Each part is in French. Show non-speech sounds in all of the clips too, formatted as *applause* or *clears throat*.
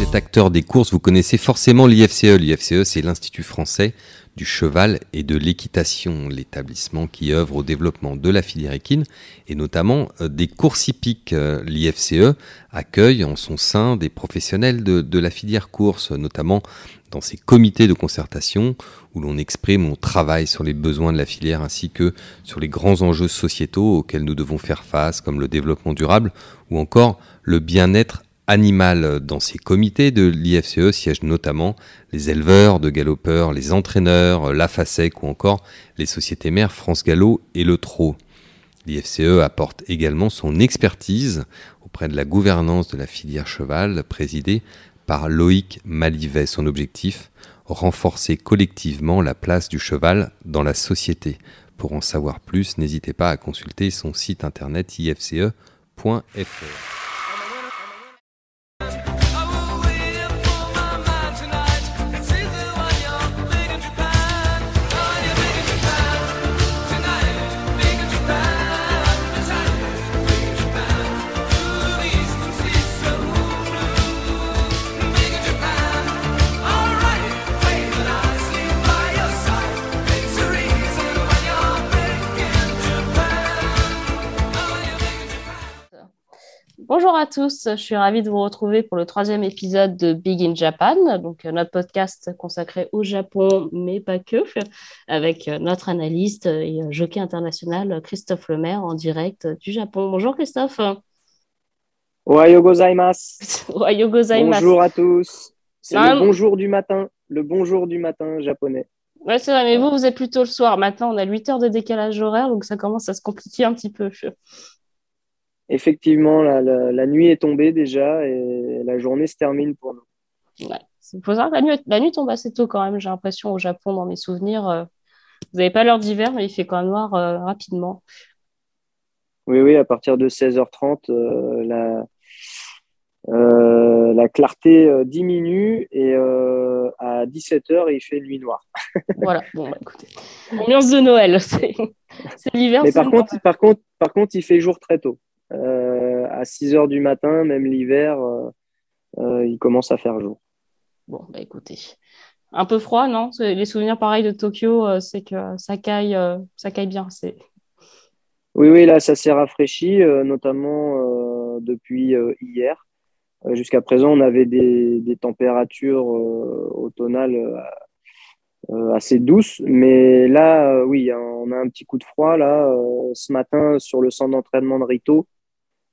Êtes acteur des courses, vous connaissez forcément l'IFCE. L'IFCE, c'est l'Institut français du cheval et de l'équitation, l'établissement qui œuvre au développement de la filière équine et notamment euh, des courses hippiques. Euh, L'IFCE accueille en son sein des professionnels de, la filière course, notamment dans ces comités de concertation où l'on exprime, on travaille sur les besoins de la filière ainsi que sur les grands enjeux sociétaux auxquels nous devons faire face, comme le développement durable ou encore le bien-être animal. Dans ces comités de l'IFCE siègent notamment les éleveurs de galopeurs, les entraîneurs, la FASEC ou encore les sociétés mères France Gallo et le Trot. L'IFCE apporte également son expertise auprès de la gouvernance de la filière cheval, présidée par Loïc Malivet. Son objectif renforcer collectivement la place du cheval dans la société. Pour en savoir plus, n'hésitez pas à consulter son site internet ifce.fr. Bonjour à tous, je suis ravie de vous retrouver pour le troisième épisode de Big in Japan, donc euh, notre podcast consacré au Japon, mais pas que, *laughs* avec euh, notre analyste et euh, jockey international Christophe Lemaire en direct du Japon. Bonjour Christophe. Ohayo gozaimasu. *laughs* Ohayo gozaimasu. Bonjour à tous. C'est le bonjour du matin, le bonjour du matin japonais. Ouais, c'est vrai, mais vous, vous êtes plutôt le soir. Maintenant, on a 8 heures de décalage horaire, donc ça commence à se compliquer un petit peu effectivement, la, nuit est tombée déjà et la journée se termine pour nous. Ouais. Faut savoir, la, nuit, la nuit tombe assez tôt quand même, j'ai l'impression, au Japon, dans mes souvenirs. Euh, vous n'avez pas l'heure d'hiver, mais il fait quand même noir euh, rapidement. Oui, oui, à partir de 16h30, euh, la, la clarté diminue et à 17h, il fait nuit noire. *laughs* voilà, bon, bah, écoutez. Ambiance de Noël, *laughs* c'est l'hiver. Mais par contre, par, contre, par contre, il fait jour très tôt. Euh, à 6 heures du matin, même l'hiver, euh, euh, il commence à faire jour. Bon, bah écoutez, un peu froid, non? Les souvenirs pareils de Tokyo, c'est que ça caille, ça caille bien. C'est... Oui, oui, là, ça s'est rafraîchi, notamment depuis hier. Jusqu'à présent, on avait des, des températures automnales assez douces, mais là, oui, on a un petit coup de froid là ce matin sur le centre d'entraînement de Rito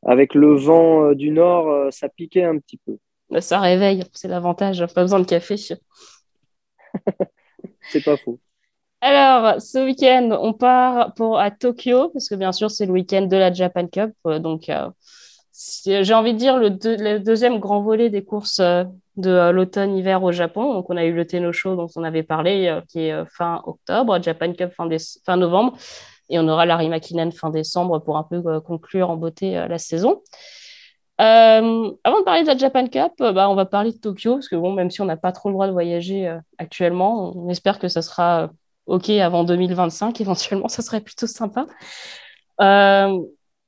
avec le vent euh, du nord, euh, ça piquait un petit peu. Ça réveille, c'est l'avantage, pas besoin de café. *laughs* c'est pas faux. Alors, ce week-end, on part pour, à Tokyo, parce que bien sûr, c'est le week-end de la Japan Cup. Euh, donc, j'ai envie de dire le, deuxième grand volet des courses de l'automne-hiver au Japon. Donc, on a eu le Tenno Show dont on avait parlé, qui est fin octobre, Japan Cup fin, fin novembre. Et on aura Larry McKinnon fin décembre pour un peu euh, conclure en beauté euh, la saison. Euh, avant de parler de la Japan Cup, bah, on va parler de Tokyo, parce que bon, même si on n'a pas trop le droit de voyager actuellement, on espère que ça sera OK avant 2025, *laughs* éventuellement, ça serait plutôt sympa.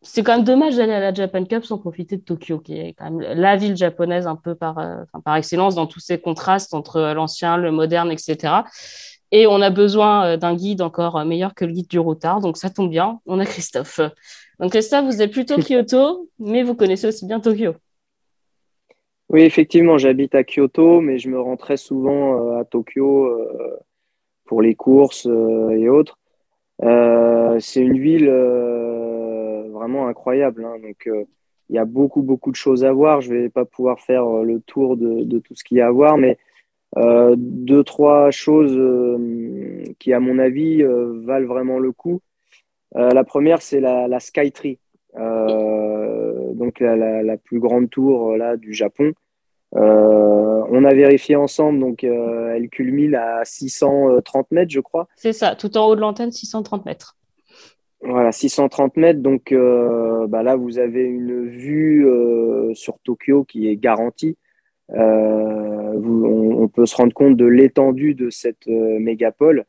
c'est quand même dommage d'aller à la Japan Cup sans profiter de Tokyo, qui est quand même la ville japonaise un peu par, par excellence dans tous ces contrastes entre l'ancien, le moderne, etc. Et on a besoin euh, d'un guide encore euh, meilleur que le guide du routard. Donc ça tombe bien, on a Christophe. Donc Christophe, vous êtes plutôt Kyoto, mais vous connaissez aussi bien Tokyo. Oui, effectivement, j'habite à Kyoto, mais je me rends très souvent euh, à Tokyo pour les courses et autres. c'est une ville vraiment incroyable. Hein. donc, il y a beaucoup, beaucoup de choses à voir. Je ne vais pas pouvoir faire le tour de, de tout ce qu'il y a à voir, mais euh, deux, trois choses euh, qui, à mon avis, euh, valent vraiment le coup. la première, c'est la, la Skytree, donc la, la, plus grande tour là, du Japon. on a vérifié ensemble, donc elle culmine à 630 mètres, je crois. C'est ça, tout en haut de l'antenne, 630 mètres. Voilà, 630 mètres. Donc bah là, vous avez une vue sur Tokyo qui est garantie. Euh, on, peut se rendre compte de l'étendue de cette euh, mégapole.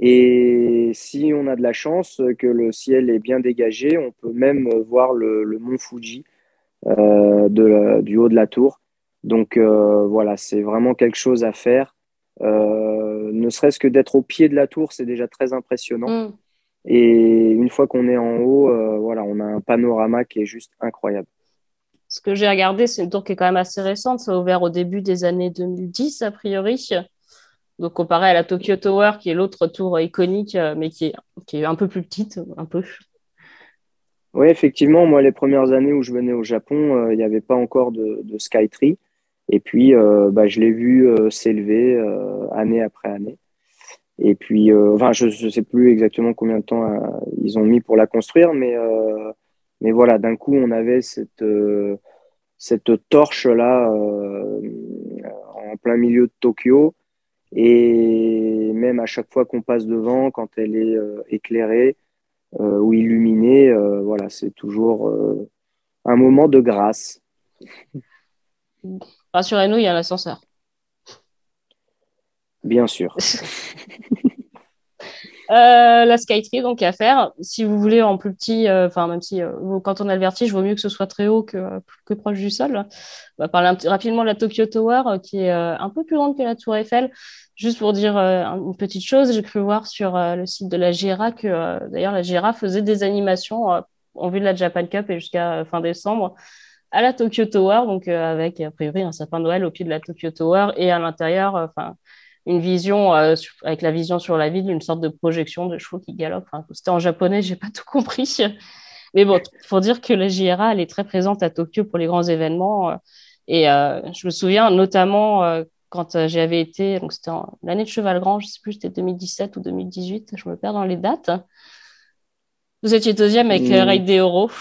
Et si on a de la chance, que le ciel est bien dégagé, on peut même voir le, mont Fuji euh, du haut de la tour. Donc voilà, c'est vraiment quelque chose à faire. ne serait-ce que d'être au pied de la tour, c'est déjà très impressionnant. Mm. Et une fois qu'on est en haut, voilà, on a un panorama qui est juste incroyable. Ce que j'ai regardé, c'est une tour qui est quand même assez récente. Ça a ouvert au début des années 2010, a priori. Donc, comparé à la Tokyo Tower, qui est l'autre tour iconique, euh, mais qui est, qui est un peu plus petite, un peu. Oui, effectivement, moi, les premières années où je venais au Japon, euh, il n'y avait pas encore de, de Skytree. Et puis, euh, bah, je l'ai vu s'élever année après année. Et puis, enfin, je ne sais plus exactement combien de temps ils ont mis pour la construire, mais mais voilà, d'un coup, on avait cette, euh, cette torche-là euh, en plein milieu de Tokyo. Et même à chaque fois qu'on passe devant, quand elle est euh, éclairée ou illuminée, voilà, c'est toujours un moment de grâce. *laughs* Rassurez-nous, il y a l'ascenseur. Bien sûr. *laughs* Euh, la Skytree, donc à faire. Si vous voulez en plus petit, euh, enfin, même si euh, quand on a le vertige, vaut mieux que ce soit très haut que, proche du sol. On va parler rapidement de la Tokyo Tower, qui est un peu plus grande que la Tour Eiffel. Juste pour dire une petite chose, j'ai cru voir sur le site de la GIRA que d'ailleurs la GIRA faisait des animations en vue de la Japan Cup et jusqu'à fin décembre à la Tokyo Tower, donc avec a priori un sapin de Noël au pied de la Tokyo Tower et à l'intérieur, enfin une vision euh, avec la vision sur la ville, une sorte de projection de chevaux qui galopent. C'était en japonais, j'ai pas *laughs* tout compris. Mais bon, faut dire que la JRA, elle est très présente à Tokyo pour les grands événements. Euh, et euh, je me souviens notamment quand j'avais été, donc c'était l'année de Cheval Grand, je sais plus, c'était 2017 ou 2018, je me perds dans les dates. Vous étiez deuxième avec mmh. Raid des Euros,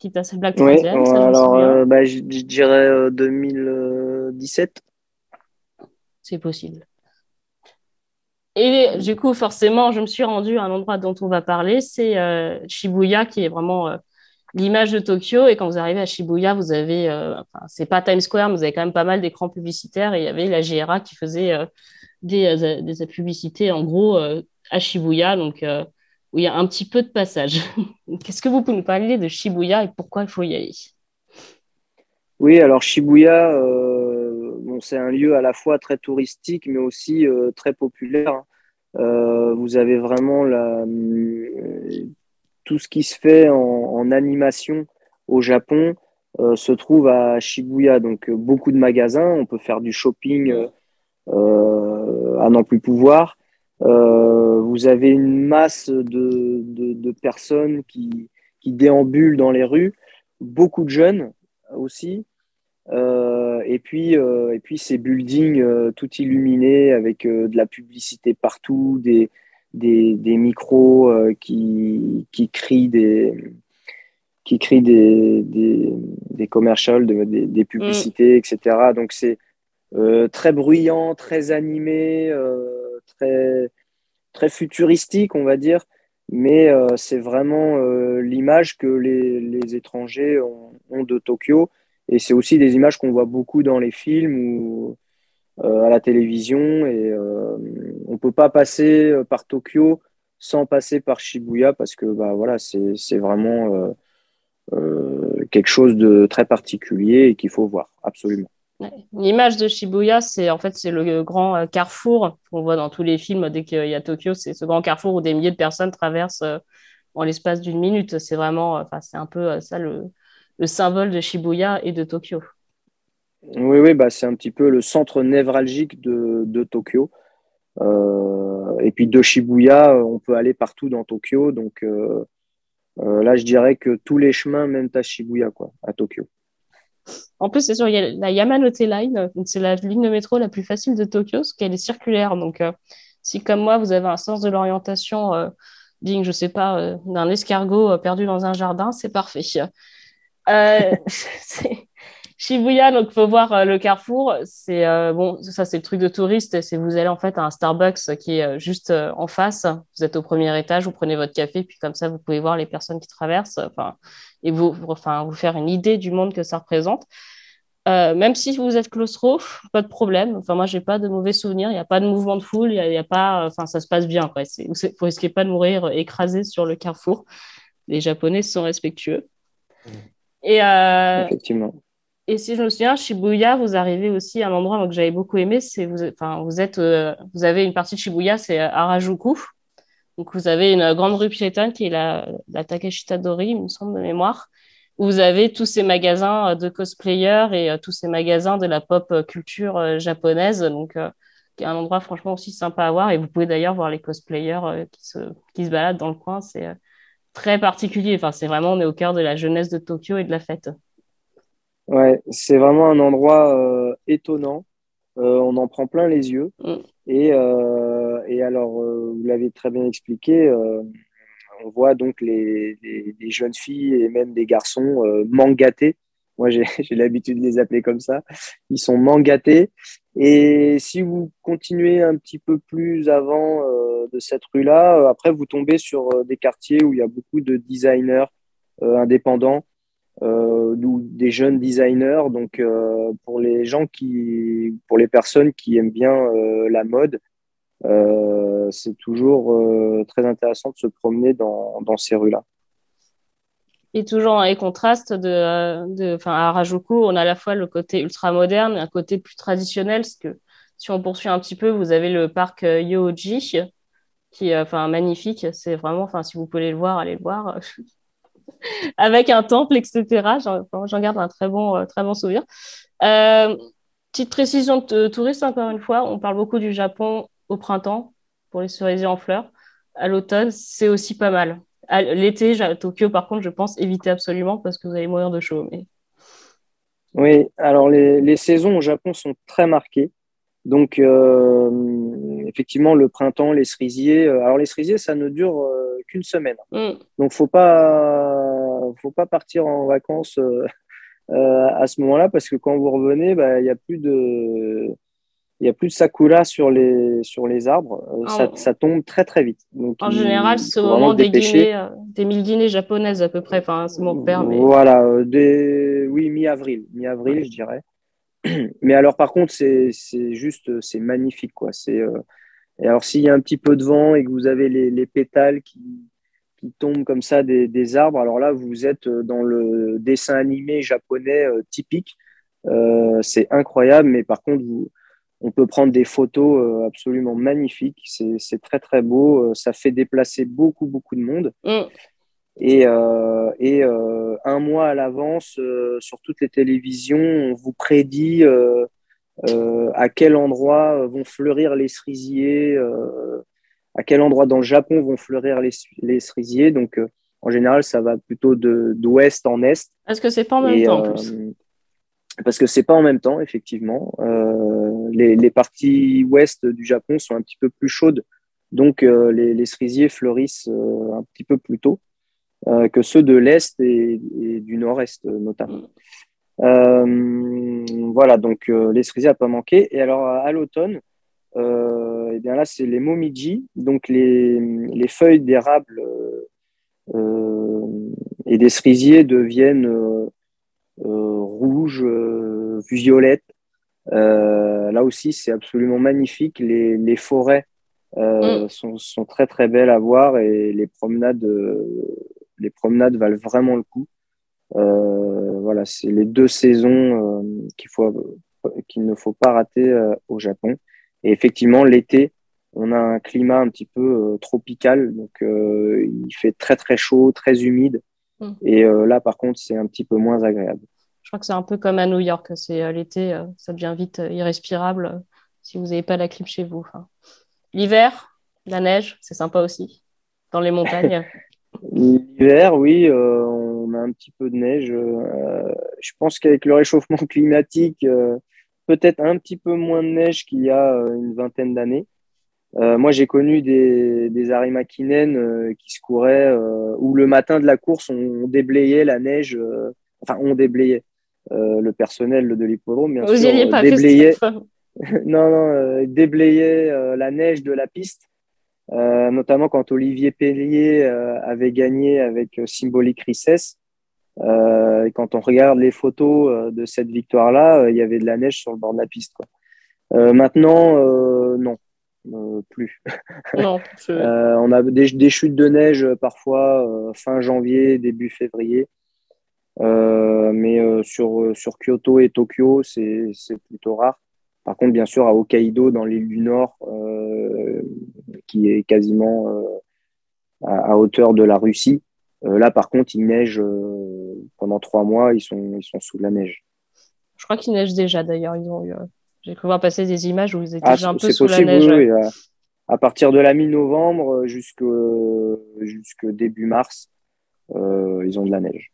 qui t'a assez blague troisième. Alors bah, je, dirais 2017 c'est possible. Et du coup, forcément, je me suis rendue à un endroit dont on va parler, c'est euh, Shibuya, qui est vraiment euh, l'image de Tokyo. Et quand vous arrivez à Shibuya, vous avez, euh, enfin, c'est pas Times Square, mais vous avez quand même pas mal d'écrans publicitaires. Et il y avait la GRA qui faisait des, des, publicités, en gros, à Shibuya, donc où il y a un petit peu de passage. *laughs* Qu'est-ce que vous pouvez nous parler de Shibuya et pourquoi il faut y aller? Oui, alors Shibuya, c'est un lieu à la fois très touristique, mais aussi euh, très populaire. Euh, vous avez vraiment tout ce qui se fait en, animation au Japon euh, se trouve à Shibuya. Donc, beaucoup de magasins. On peut faire du shopping à n'en plus pouvoir. vous avez une masse de, personnes qui, qui, déambulent dans les rues, beaucoup de jeunes aussi, euh, et puis, euh, et puis ces buildings euh, tout illuminés avec de la publicité partout, des, des, des micros qui, qui crient des qui crient des, des, des commercials, des, des, publicités, mm. etc. Donc c'est très bruyant, très animé, très, très futuristique, on va dire. Mais c'est vraiment l'image que les, les étrangers ont de Tokyo et c'est aussi des images qu'on voit beaucoup dans les films ou euh, à la télévision. Et euh, on ne peut pas passer euh, par Tokyo sans passer par Shibuya parce que bah, voilà, c'est vraiment quelque chose de très particulier et qu'il faut voir, absolument. L'image de Shibuya, c'est en fait c'est le grand carrefour qu'on voit dans tous les films dès qu'il y a Tokyo. C'est ce grand carrefour où des milliers de personnes traversent en l'espace d'une minute. C'est vraiment, enfin c'est un peu ça le, le symbole de Shibuya et de Tokyo. Oui, oui bah, c'est un petit peu le centre névralgique de, de Tokyo. Euh, et puis de Shibuya, on peut aller partout dans Tokyo. Donc euh, euh, là, je dirais que tous les chemins mènent à Shibuya, quoi, à Tokyo. En plus, c'est sûr, il y a la Yamanote Line, c'est la ligne de métro la plus facile de Tokyo, parce qu'elle est circulaire. Donc, si comme moi, vous avez un sens de l'orientation digne, je sais pas, d'un escargot perdu dans un jardin, c'est parfait. Euh, *laughs* Shibuya, donc faut voir euh, le carrefour. C'est euh, bon, ça c'est le truc de touriste. C'est vous allez en fait à un Starbucks qui est juste en face. Vous êtes au premier étage, vous prenez votre café, puis comme ça vous pouvez voir les personnes qui traversent. Enfin, et vous, enfin, vous faire une idée du monde que ça représente. même si vous êtes claustro, pas de problème. Enfin, moi, j'ai pas de mauvais souvenirs. Il n'y a pas de mouvement de foule. Il y, a, pas. Enfin, ça se passe bien. Quoi. Vous risquez pas de mourir écrasé sur le carrefour. Les Japonais sont respectueux. Et euh, Effectivement. et si je me souviens, Shibuya, vous arrivez aussi à un endroit que j'avais beaucoup aimé, c'est vous, enfin, vous êtes, vous avez une partie de Shibuya, c'est Harajuku. Donc vous avez une grande rue piétonne qui est la, la Takeshita Dori, il me semble de mémoire, où vous avez tous ces magasins de cosplayers et tous ces magasins de la pop culture japonaise. Donc qui est un endroit franchement aussi sympa à voir. Et vous pouvez d'ailleurs voir les cosplayers euh, qui, se, qui se baladent dans le coin. C'est euh, très particulier. Enfin, c'est vraiment, on est au cœur de la jeunesse de Tokyo et de la fête. Ouais, c'est vraiment un endroit euh, étonnant. on en prend plein les yeux. Mm. Et, et, alors, vous l'avez très bien expliqué, on voit donc les, les, les, jeunes filles et même des garçons mangatés moi, *laughs* j'ai l'habitude de les appeler comme ça. Ils sont mangatés. Et si vous continuez un petit peu plus avant euh, de cette rue-là, euh, après, vous tombez sur euh, des quartiers où il y a beaucoup de designers indépendants ou des jeunes designers. Donc, pour les gens qui, pour les personnes qui aiment bien la mode, c'est toujours très intéressant de se promener dans, ces rues-là. Et toujours dans les de, de, enfin, à Rajuku, on a à la fois le côté ultra moderne, un côté plus traditionnel, parce que si on poursuit un petit peu, vous avez le parc euh, Yoji, qui est enfin, magnifique. C'est vraiment, enfin, si vous pouvez le voir, allez le voir. *laughs* Avec un temple, etc. J'en garde un très bon, euh, très bon souvenir. Euh, petite précision de touriste, encore une fois, on parle beaucoup du Japon au printemps pour les cerisiers en fleurs. À l'automne, c'est aussi pas mal. L'été, à Tokyo, par contre, je pense éviter absolument parce que vous allez mourir de chaud. Mais... Oui, alors les, saisons au Japon sont très marquées. Donc, euh, effectivement, le printemps, les cerisiers. Euh, alors, les cerisiers, ça ne dure euh, qu'une semaine. Mm. Donc, faut pas, faut pas partir en vacances à ce moment-là parce que quand vous revenez, bah, il n'y a plus de, il n'y a plus de sakura sur les, sur les arbres. Euh, ça, ça, tombe très très vite. en général, c'est au moment des, guinées, euh, des mille guinées japonaises à peu près. Enfin, c'est mon père. Mais... Voilà, euh, des... oui, mi-avril. Mi-avril, je dirais. *clears throat* Mais alors, par contre, c'est juste, c'est magnifique. Quoi. Et alors, s'il y a un petit peu de vent et que vous avez les, les pétales qui, qui tombent comme ça des, des, arbres, alors là, vous êtes dans le dessin animé japonais typique. c'est incroyable, mais par contre, vous on peut prendre des photos euh, absolument magnifiques. C'est très, très beau. Euh, ça fait déplacer beaucoup, beaucoup de monde. Mm. Et, euh, et un mois à l'avance, sur toutes les télévisions, on vous prédit à quel endroit vont fleurir les cerisiers, à quel endroit dans le Japon vont fleurir les, les cerisiers. Donc, en général, ça va plutôt d'ouest en est. Est-ce que c'est pas en même temps en plus parce que c'est pas en même temps, effectivement. Euh, les, les, parties ouest du Japon sont un petit peu plus chaudes, donc euh, les, les, cerisiers fleurissent euh, un petit peu plus tôt euh, que ceux de l'est et, et, du nord-est notamment. Euh, voilà, donc les cerisiers à pas manquer. Et alors à, l'automne, eh bien là c'est les momiji, donc les, les feuilles d'érable et des cerisiers deviennent euh, rouge, euh, violette. Euh, là aussi, c'est absolument magnifique. Les, les forêts mm. sont, sont, très très belles à voir et les promenades, les promenades valent vraiment le coup. Voilà, c'est les deux saisons qu'il faut qu'il ne faut pas rater au Japon. Et effectivement, l'été, on a un climat un petit peu tropical, donc il fait très très chaud, très humide. Mm. Et euh, là, par contre, c'est un petit peu moins agréable. Je crois que c'est un peu comme à New York. C'est euh, l'été, euh, ça devient vite irrespirable si vous n'avez pas la clim chez vous. L'hiver, la neige, c'est sympa aussi. Dans les montagnes. *laughs* L'hiver, oui, on a un petit peu de neige. je pense qu'avec le réchauffement *laughs* climatique, peut-être un petit peu moins de neige qu'il y a une vingtaine d'années. Euh, moi, j'ai connu des, des Arimakinen euh, qui se couraient euh, où le matin de la course, on, déblayait la neige. enfin, on déblayait le personnel de l'hippodrome, bien Vous sûr. Pas déblayait, *laughs* non, non, déblayait la neige de la piste. notamment quand Olivier Pellier avait gagné avec Symbolic Recess. Et quand on regarde les photos de cette victoire-là, il y avait de la neige sur le bord de la piste. Quoi. maintenant, non, euh, plus. *laughs* Non, euh, on a des, des, chutes de neige euh, parfois fin janvier, début février. mais sur, sur Kyoto et Tokyo, c'est plutôt rare. Par contre, bien sûr, à Hokkaido, dans l'île du Nord, qui est quasiment à, hauteur de la Russie, là, par contre, il neige pendant trois mois, ils sont, ils sont sous la neige. Je crois qu'il neige déjà, d'ailleurs. Ils ont J'ai cru voir passer des images où ils étaient ah, déjà un peu sous la neige. Oui, à partir de la mi-novembre euh, jusqu'au début mars, euh, ils ont de la neige.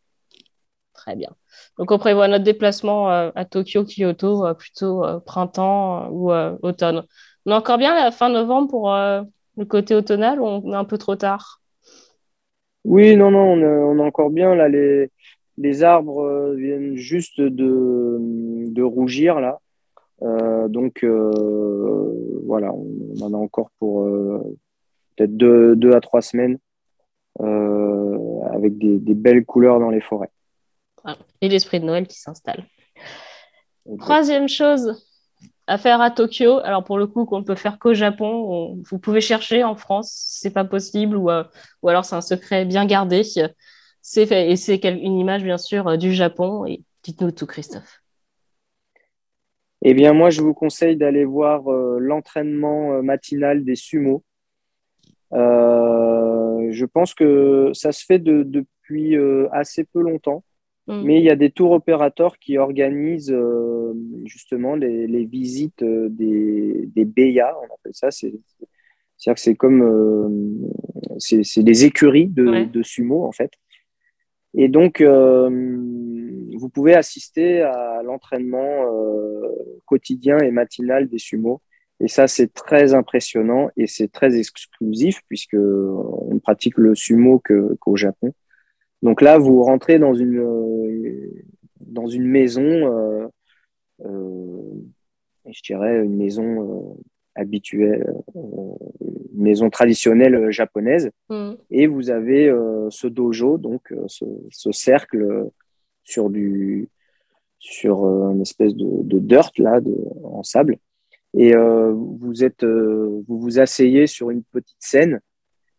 Très bien. Donc on prévoit notre déplacement euh, à Tokyo, Kyoto, plutôt printemps ou automne. On est encore bien à la fin novembre pour le côté automnal ou on est un peu trop tard? Oui, non, non, on est, encore bien. Là, les, les arbres viennent juste de, de rougir là. Euh, donc euh, voilà, on, en a encore pour euh, peut-être deux, à trois semaines avec des, belles couleurs dans les forêts. Et l'esprit de Noël qui s'installe. Troisième chose à faire à Tokyo, alors pour le coup qu'on ne peut faire qu'au Japon, vous pouvez chercher en France, c'est pas possible, ou, ou alors c'est un secret bien gardé. C'est fait, et c'est une image bien sûr du Japon. Dites-nous tout, Christophe. Eh bien, moi, je vous conseille d'aller voir euh, l'entraînement euh, matinal des sumo. Euh, je pense que ça se fait depuis assez peu longtemps, mm. mais il y a des tours opérateurs qui organisent justement les, visites des, des BEA, on appelle ça. C'est-à-dire que c'est comme c'est des écuries de, de, sumo en fait. Et donc, vous pouvez assister à l'entraînement euh, quotidien et matinal des sumo. Et ça, c'est très impressionnant et c'est très exclusif puisque on ne pratique le sumo qu'au Japon. Donc là, vous rentrez dans une, euh, dans une maison, euh, euh, je dirais une maison habituelle, une maison traditionnelle japonaise, mm. et vous avez ce dojo, donc ce, ce cercle sur du sur une espèce de, dirt là de, en sable. Et euh, vous êtes euh, vous vous asseyez sur une petite scène.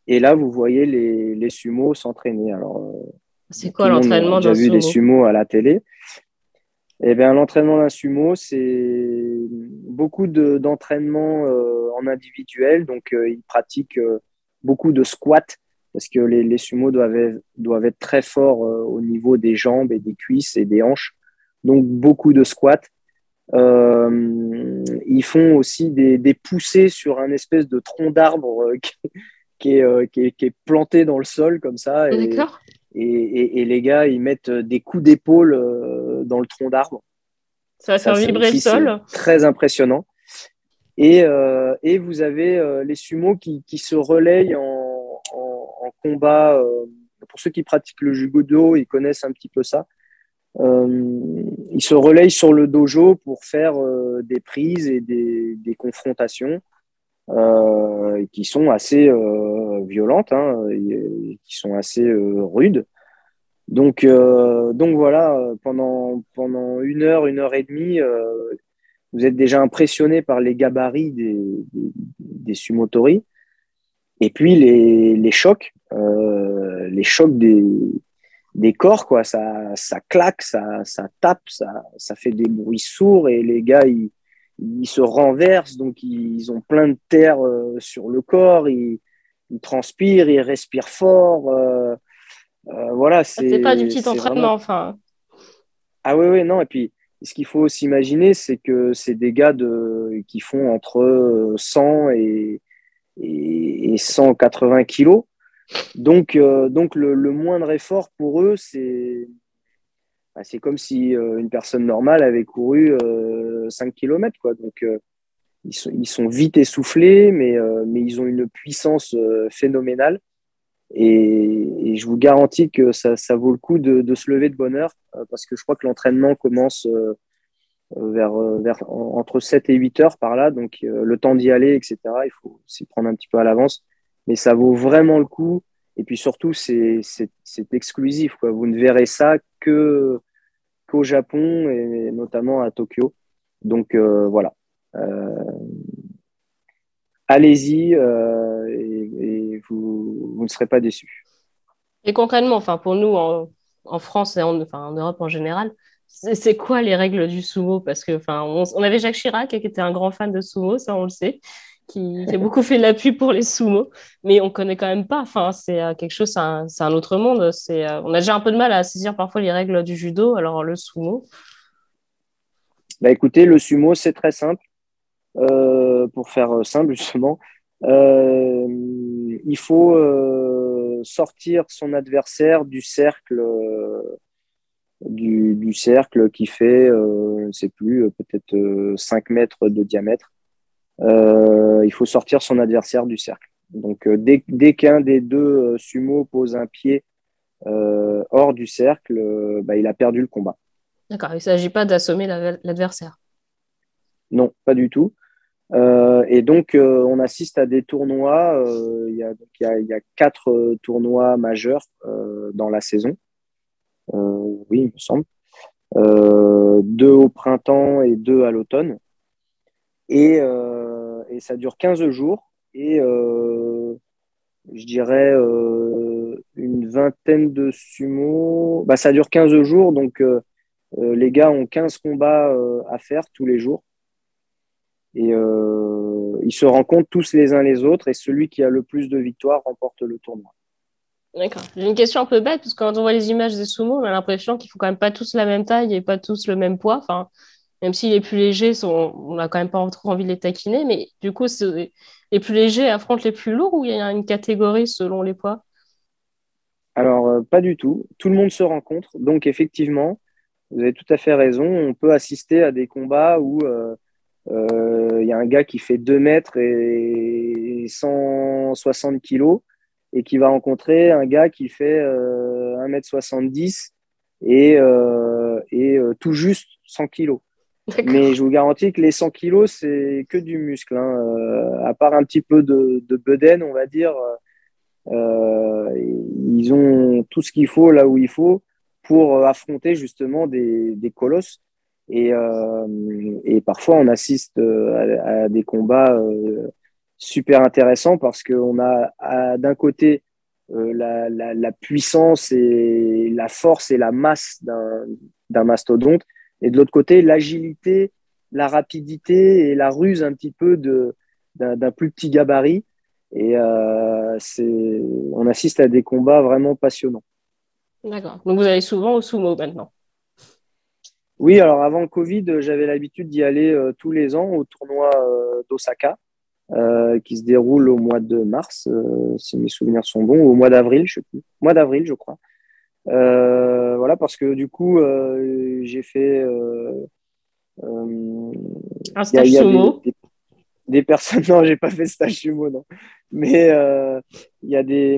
Et là vous voyez les, les sumos s'entraîner. Alors c'est quoi l'entraînement d'un sumo J'ai vu des sumos à la télé eh bien, l'entraînement d'un sumo, c'est beaucoup d'entraînement en individuel. Donc, ils pratiquent beaucoup de squats parce que les, les sumos doivent être, doivent être très forts euh, au niveau des jambes et des cuisses et des hanches. Donc, beaucoup de squats. Euh, ils font aussi des, des, poussées sur un espèce de tronc d'arbre euh, *laughs* qui, qui, est, qui, est, planté dans le sol comme ça. Et, et, et, les gars, ils mettent des coups d'épaule dans le tronc d'arbre. Ça va faire vibrer le sol. Très impressionnant. Et, et vous avez les sumos qui, qui se relayent en, en combat. Euh, pour ceux qui pratiquent le judo, ils connaissent un petit peu ça. Euh, ils se relayent sur le dojo pour faire euh, des prises et des, confrontations qui sont assez violentes, hein, qui sont assez rudes. Donc, donc voilà, pendant, pendant une heure, une heure et demie, vous êtes déjà impressionné par les gabarits des, des, sumotori. Et puis les, les chocs, euh, les chocs des, des corps, quoi, ça, ça claque, ça, ça tape, ça, ça fait des bruits sourds et les gars, ils, ils se renversent, donc ils ont plein de terre euh, sur le corps, ils, ils, transpirent, ils respirent fort. Euh, euh voilà, c'est pas du petit entraînement, enfin. Ah oui, oui, non. Et puis, ce qu'il faut s'imaginer, c'est que c'est des gars de, qui font entre 100 et, et, 180 kilos. Donc, euh, donc le, moindre effort pour eux, c'est bah, c'est comme si euh, une personne normale avait couru 5 euh, km. Quoi. Donc, ils, sont, ils sont vite essoufflés, mais, mais ils ont une puissance phénoménale. Et, je vous garantis que ça, ça vaut le coup de, de, se lever de bonne heure, parce que je crois que l'entraînement commence euh, vers, euh, vers entre 7 et 8 heures par là. Donc, euh, le temps d'y aller, etc., il faut s'y prendre un petit peu à l'avance. Mais ça vaut vraiment le coup. Et puis surtout, c'est exclusif. Vous ne verrez ça que qu'au Japon et notamment à Tokyo. Donc voilà. Allez-y et, vous, vous, ne serez pas déçus. Et concrètement, enfin pour nous, en France et en, en Europe en général. C'est quoi les règles du sumo? Parce que, enfin, on, avait Jacques Chirac qui était un grand fan de sumo, ça on le sait, qui, a beaucoup fait l'appui pour les sumo, mais on connaît quand même pas. Enfin, c'est euh, quelque chose, c'est un, autre monde. C'est, euh, on a déjà un peu de mal à saisir parfois les règles du judo. Alors le sumo. Bah écoutez, le sumo c'est très simple. Euh, pour faire simple justement, il faut sortir son adversaire du cercle du, cercle qui fait, je ne sais plus, peut-être 5 euh, mètres de diamètre. Euh, il faut sortir son adversaire du cercle. Donc dès, dès qu'un des deux sumo pose un pied hors du cercle, bah, il a perdu le combat. D'accord, il ne s'agit pas d'assommer l'adversaire. Non, pas du tout. et donc, on assiste à des tournois. Il y, y, a quatre tournois majeurs dans la saison. Euh, oui, il me semble. Euh, deux au printemps et deux à l'automne. Et, euh, et, ça dure 15 jours. Et je dirais une vingtaine de sumo. Bah, ça dure 15 jours, donc les gars ont 15 combats à faire tous les jours. Et ils se rencontrent tous les uns les autres, et celui qui a le plus de victoires remporte le tournoi. D'accord. J'ai une question un peu bête, parce que quand on voit les images des sumo, on a l'impression qu'ils font quand même pas tous la même taille et pas tous le même poids. Enfin, même si les plus légers, sont... on n'a quand même pas trop envie de les taquiner, mais du coup, les plus légers affrontent les plus lourds ou il y a une catégorie selon les poids? Alors, euh, pas du tout. Tout le monde se rencontre. Donc, effectivement, vous avez tout à fait raison. On peut assister à des combats où euh, euh, il y a un gars qui fait 2 mètres et 160 kilos et qui va rencontrer un gars qui fait 1m70 euh, et, euh, et euh, tout juste 100 kilos. Mais je vous garantis que les 100 kilos, c'est que du muscle. Hein. à part un petit peu de, de bedaine, on va dire, ils ont tout ce qu'il faut là où il faut pour affronter justement des, colosses. Et, parfois, on assiste à, des combats super intéressant parce qu'on a d'un côté euh, la, puissance et la force et la masse d'un mastodonte, et de l'autre côté l'agilité, la rapidité et la ruse un petit peu d'un plus petit gabarit. Et euh, on assiste à des combats vraiment passionnants. D'accord. Donc vous allez souvent au sumo maintenant? Oui, alors avant le Covid, j'avais l'habitude d'y aller euh, tous les ans au tournoi euh, d'Osaka. Euh, qui se déroule au mois de mars, si mes souvenirs sont bons, ou au mois d'avril, je sais plus, mois d'avril, je crois. Euh, voilà, parce que du coup, j'ai fait un stage sumo. Des, personnes, *laughs* non, j'ai pas fait stage sumo, non. Mais il y a des,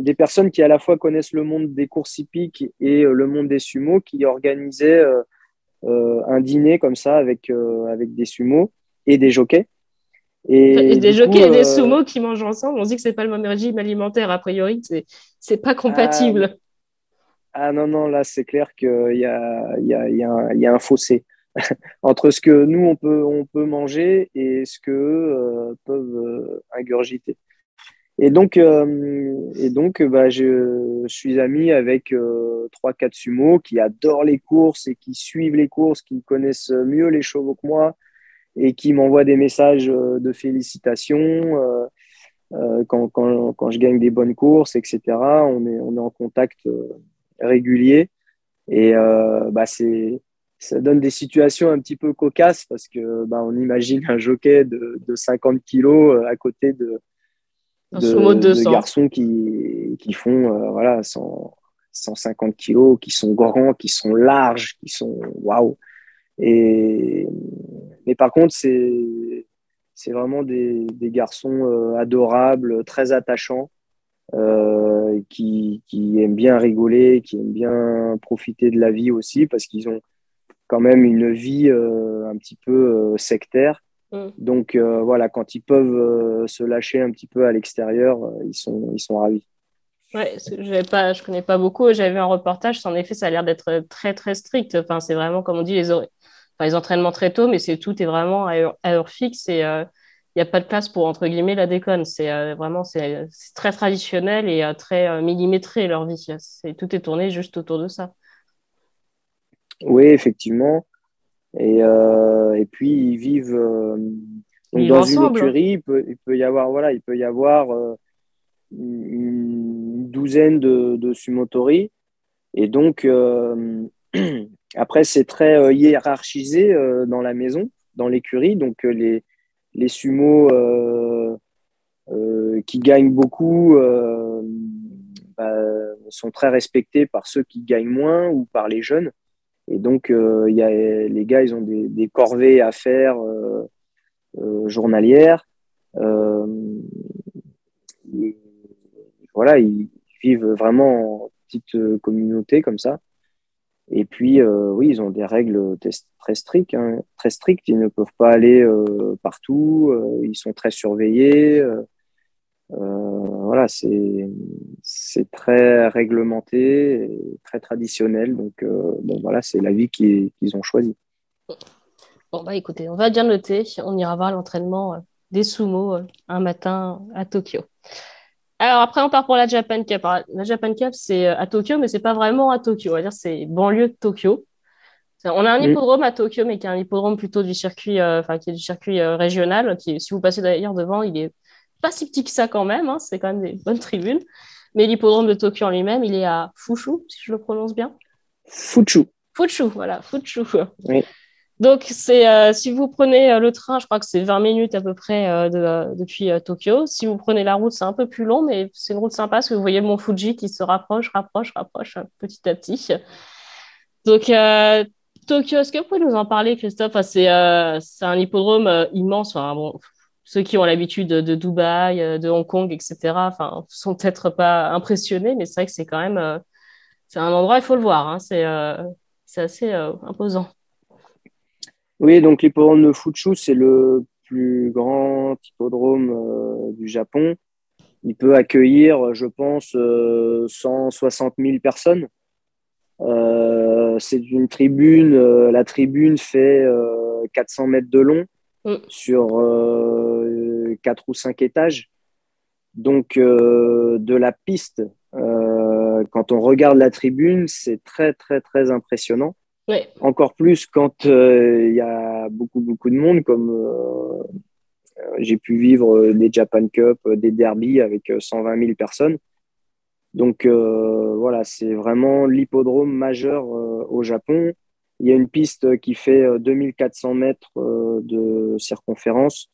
des, personnes qui à la fois connaissent le monde des courses hippiques et le monde des sumo qui organisaient un dîner comme ça avec, avec des sumos et des jockeys. Et, des jockeys et des euh, sumo qui mangent ensemble, on dit que c'est pas le même régime alimentaire, a priori, c'est, c'est pas compatible. Ah, non, non, là, c'est clair qu'il y a, y, a, y, y a un fossé *laughs* entre ce que nous, on peut, on peut manger et ce qu'eux euh, peuvent euh, ingurgiter. Et donc, et donc bah, je, suis ami avec trois, quatre sumo qui adorent les courses et qui suivent les courses, qui connaissent mieux les chevaux que moi, et qui m'envoie des messages euh, de félicitations euh, euh, quand, quand, quand, je gagne des bonnes courses, etc. On est, on est en contact régulier. Et bah, c'est ça donne des situations un petit peu cocasses parce que bah, on imagine un jockey de, de 50 kilos à côté de, de, de garçons qui, qui font voilà, 100, 150 kilos, qui sont grands, qui sont larges, qui sont waouh. Et mais par contre, c'est c'est vraiment des, des garçons euh, adorables, très attachants, euh, qui, qui, aiment bien rigoler, qui aiment bien profiter de la vie aussi, parce qu'ils ont quand même une vie euh, un petit peu sectaire. Mm. Donc voilà, quand ils peuvent se lâcher un petit peu à l'extérieur, ils sont, ils sont ravis. Ouais, je pas, je connais pas beaucoup. J'avais vu un reportage. En effet, ça a l'air d'être très très strict. Enfin, c'est vraiment comme on dit les, les entraînements très tôt, mais c'est tout est vraiment à heure, fixe et, euh, n'y a pas de place pour, entre guillemets, la déconne. C'est euh, vraiment c'est très traditionnel et euh, très euh, millimétré leur vie. tout est tourné juste autour de ça. Oui, effectivement. Et, et puis, ils vivent dans une écurie. Il peut, il peut, y avoir, voilà, il peut y avoir une douzaine de, de sumotori. Et donc, *clears throat* après, c'est très hiérarchisé dans la maison, dans l'écurie. Donc, les les sumos euh, euh, qui gagnent beaucoup euh, bah, sont très respectés par ceux qui gagnent moins ou par les jeunes. Et donc, y a, les gars, ils ont des, corvées à faire journalières. voilà, ils vivent vraiment en petite communauté comme ça. Et puis, euh, oui, ils ont des règles très strictes, hein, très strictes. Ils ne peuvent pas aller euh, partout. Euh, ils sont très surveillés. voilà, c'est très réglementé, très traditionnel. Donc, bon, voilà, c'est la vie qu'ils ont choisie. Bon, bah écoutez, on va bien noter. On ira voir l'entraînement des sumo un matin à Tokyo. Alors après, on part pour la Japan Cup. la Japan Cup, c'est euh, à Tokyo, mais c'est pas vraiment à Tokyo. On va dire c'est banlieue de Tokyo. On a un hippodrome à Tokyo, mais qui est un hippodrome plutôt du circuit, euh, enfin qui est du circuit euh, régional. Qui, si vous passez d'ailleurs devant, il est pas si petit que ça quand même. Hein. c'est quand même des bonnes tribunes. Mais l'hippodrome de Tokyo en lui-même, il est à Fushu, si je le prononce bien. Fuchu. Fuchu, voilà, Fuchu. Oui. Donc, c'est euh, si vous prenez euh, le train, je crois que c'est 20 minutes à peu près euh, depuis Tokyo. Si vous prenez la route, c'est un peu plus long, mais c'est une route sympa parce que vous voyez le mont Fuji qui se rapproche, rapproche, rapproche petit à petit. Donc, Tokyo, est-ce que vous pouvez nous en parler, Christophe? C'est un hippodrome immense. bon, ceux qui ont l'habitude de, Dubaï, de Hong Kong, etc., enfin, sont peut-être pas impressionnés, mais c'est vrai que c'est quand même c'est un endroit, il faut le voir. Hein, c'est assez imposant. Oui, donc l'hippodrome de Fuchu, c'est le plus grand hippodrome euh, du Japon. Il peut accueillir, je pense, 160 euh, 000 personnes. Euh, c'est une tribune, la tribune fait 400 mètres de long mm. sur 4 ou 5 étages. Donc, de la piste, quand on regarde la tribune, c'est très, très, très impressionnant. Encore plus quand euh, il y a beaucoup, beaucoup de monde, comme euh, j'ai pu vivre des Japan Cup, des derbies avec 120 000 personnes. Donc voilà, c'est vraiment l'hippodrome majeur au Japon. Il y a une piste qui fait 2400 mètres de circonférence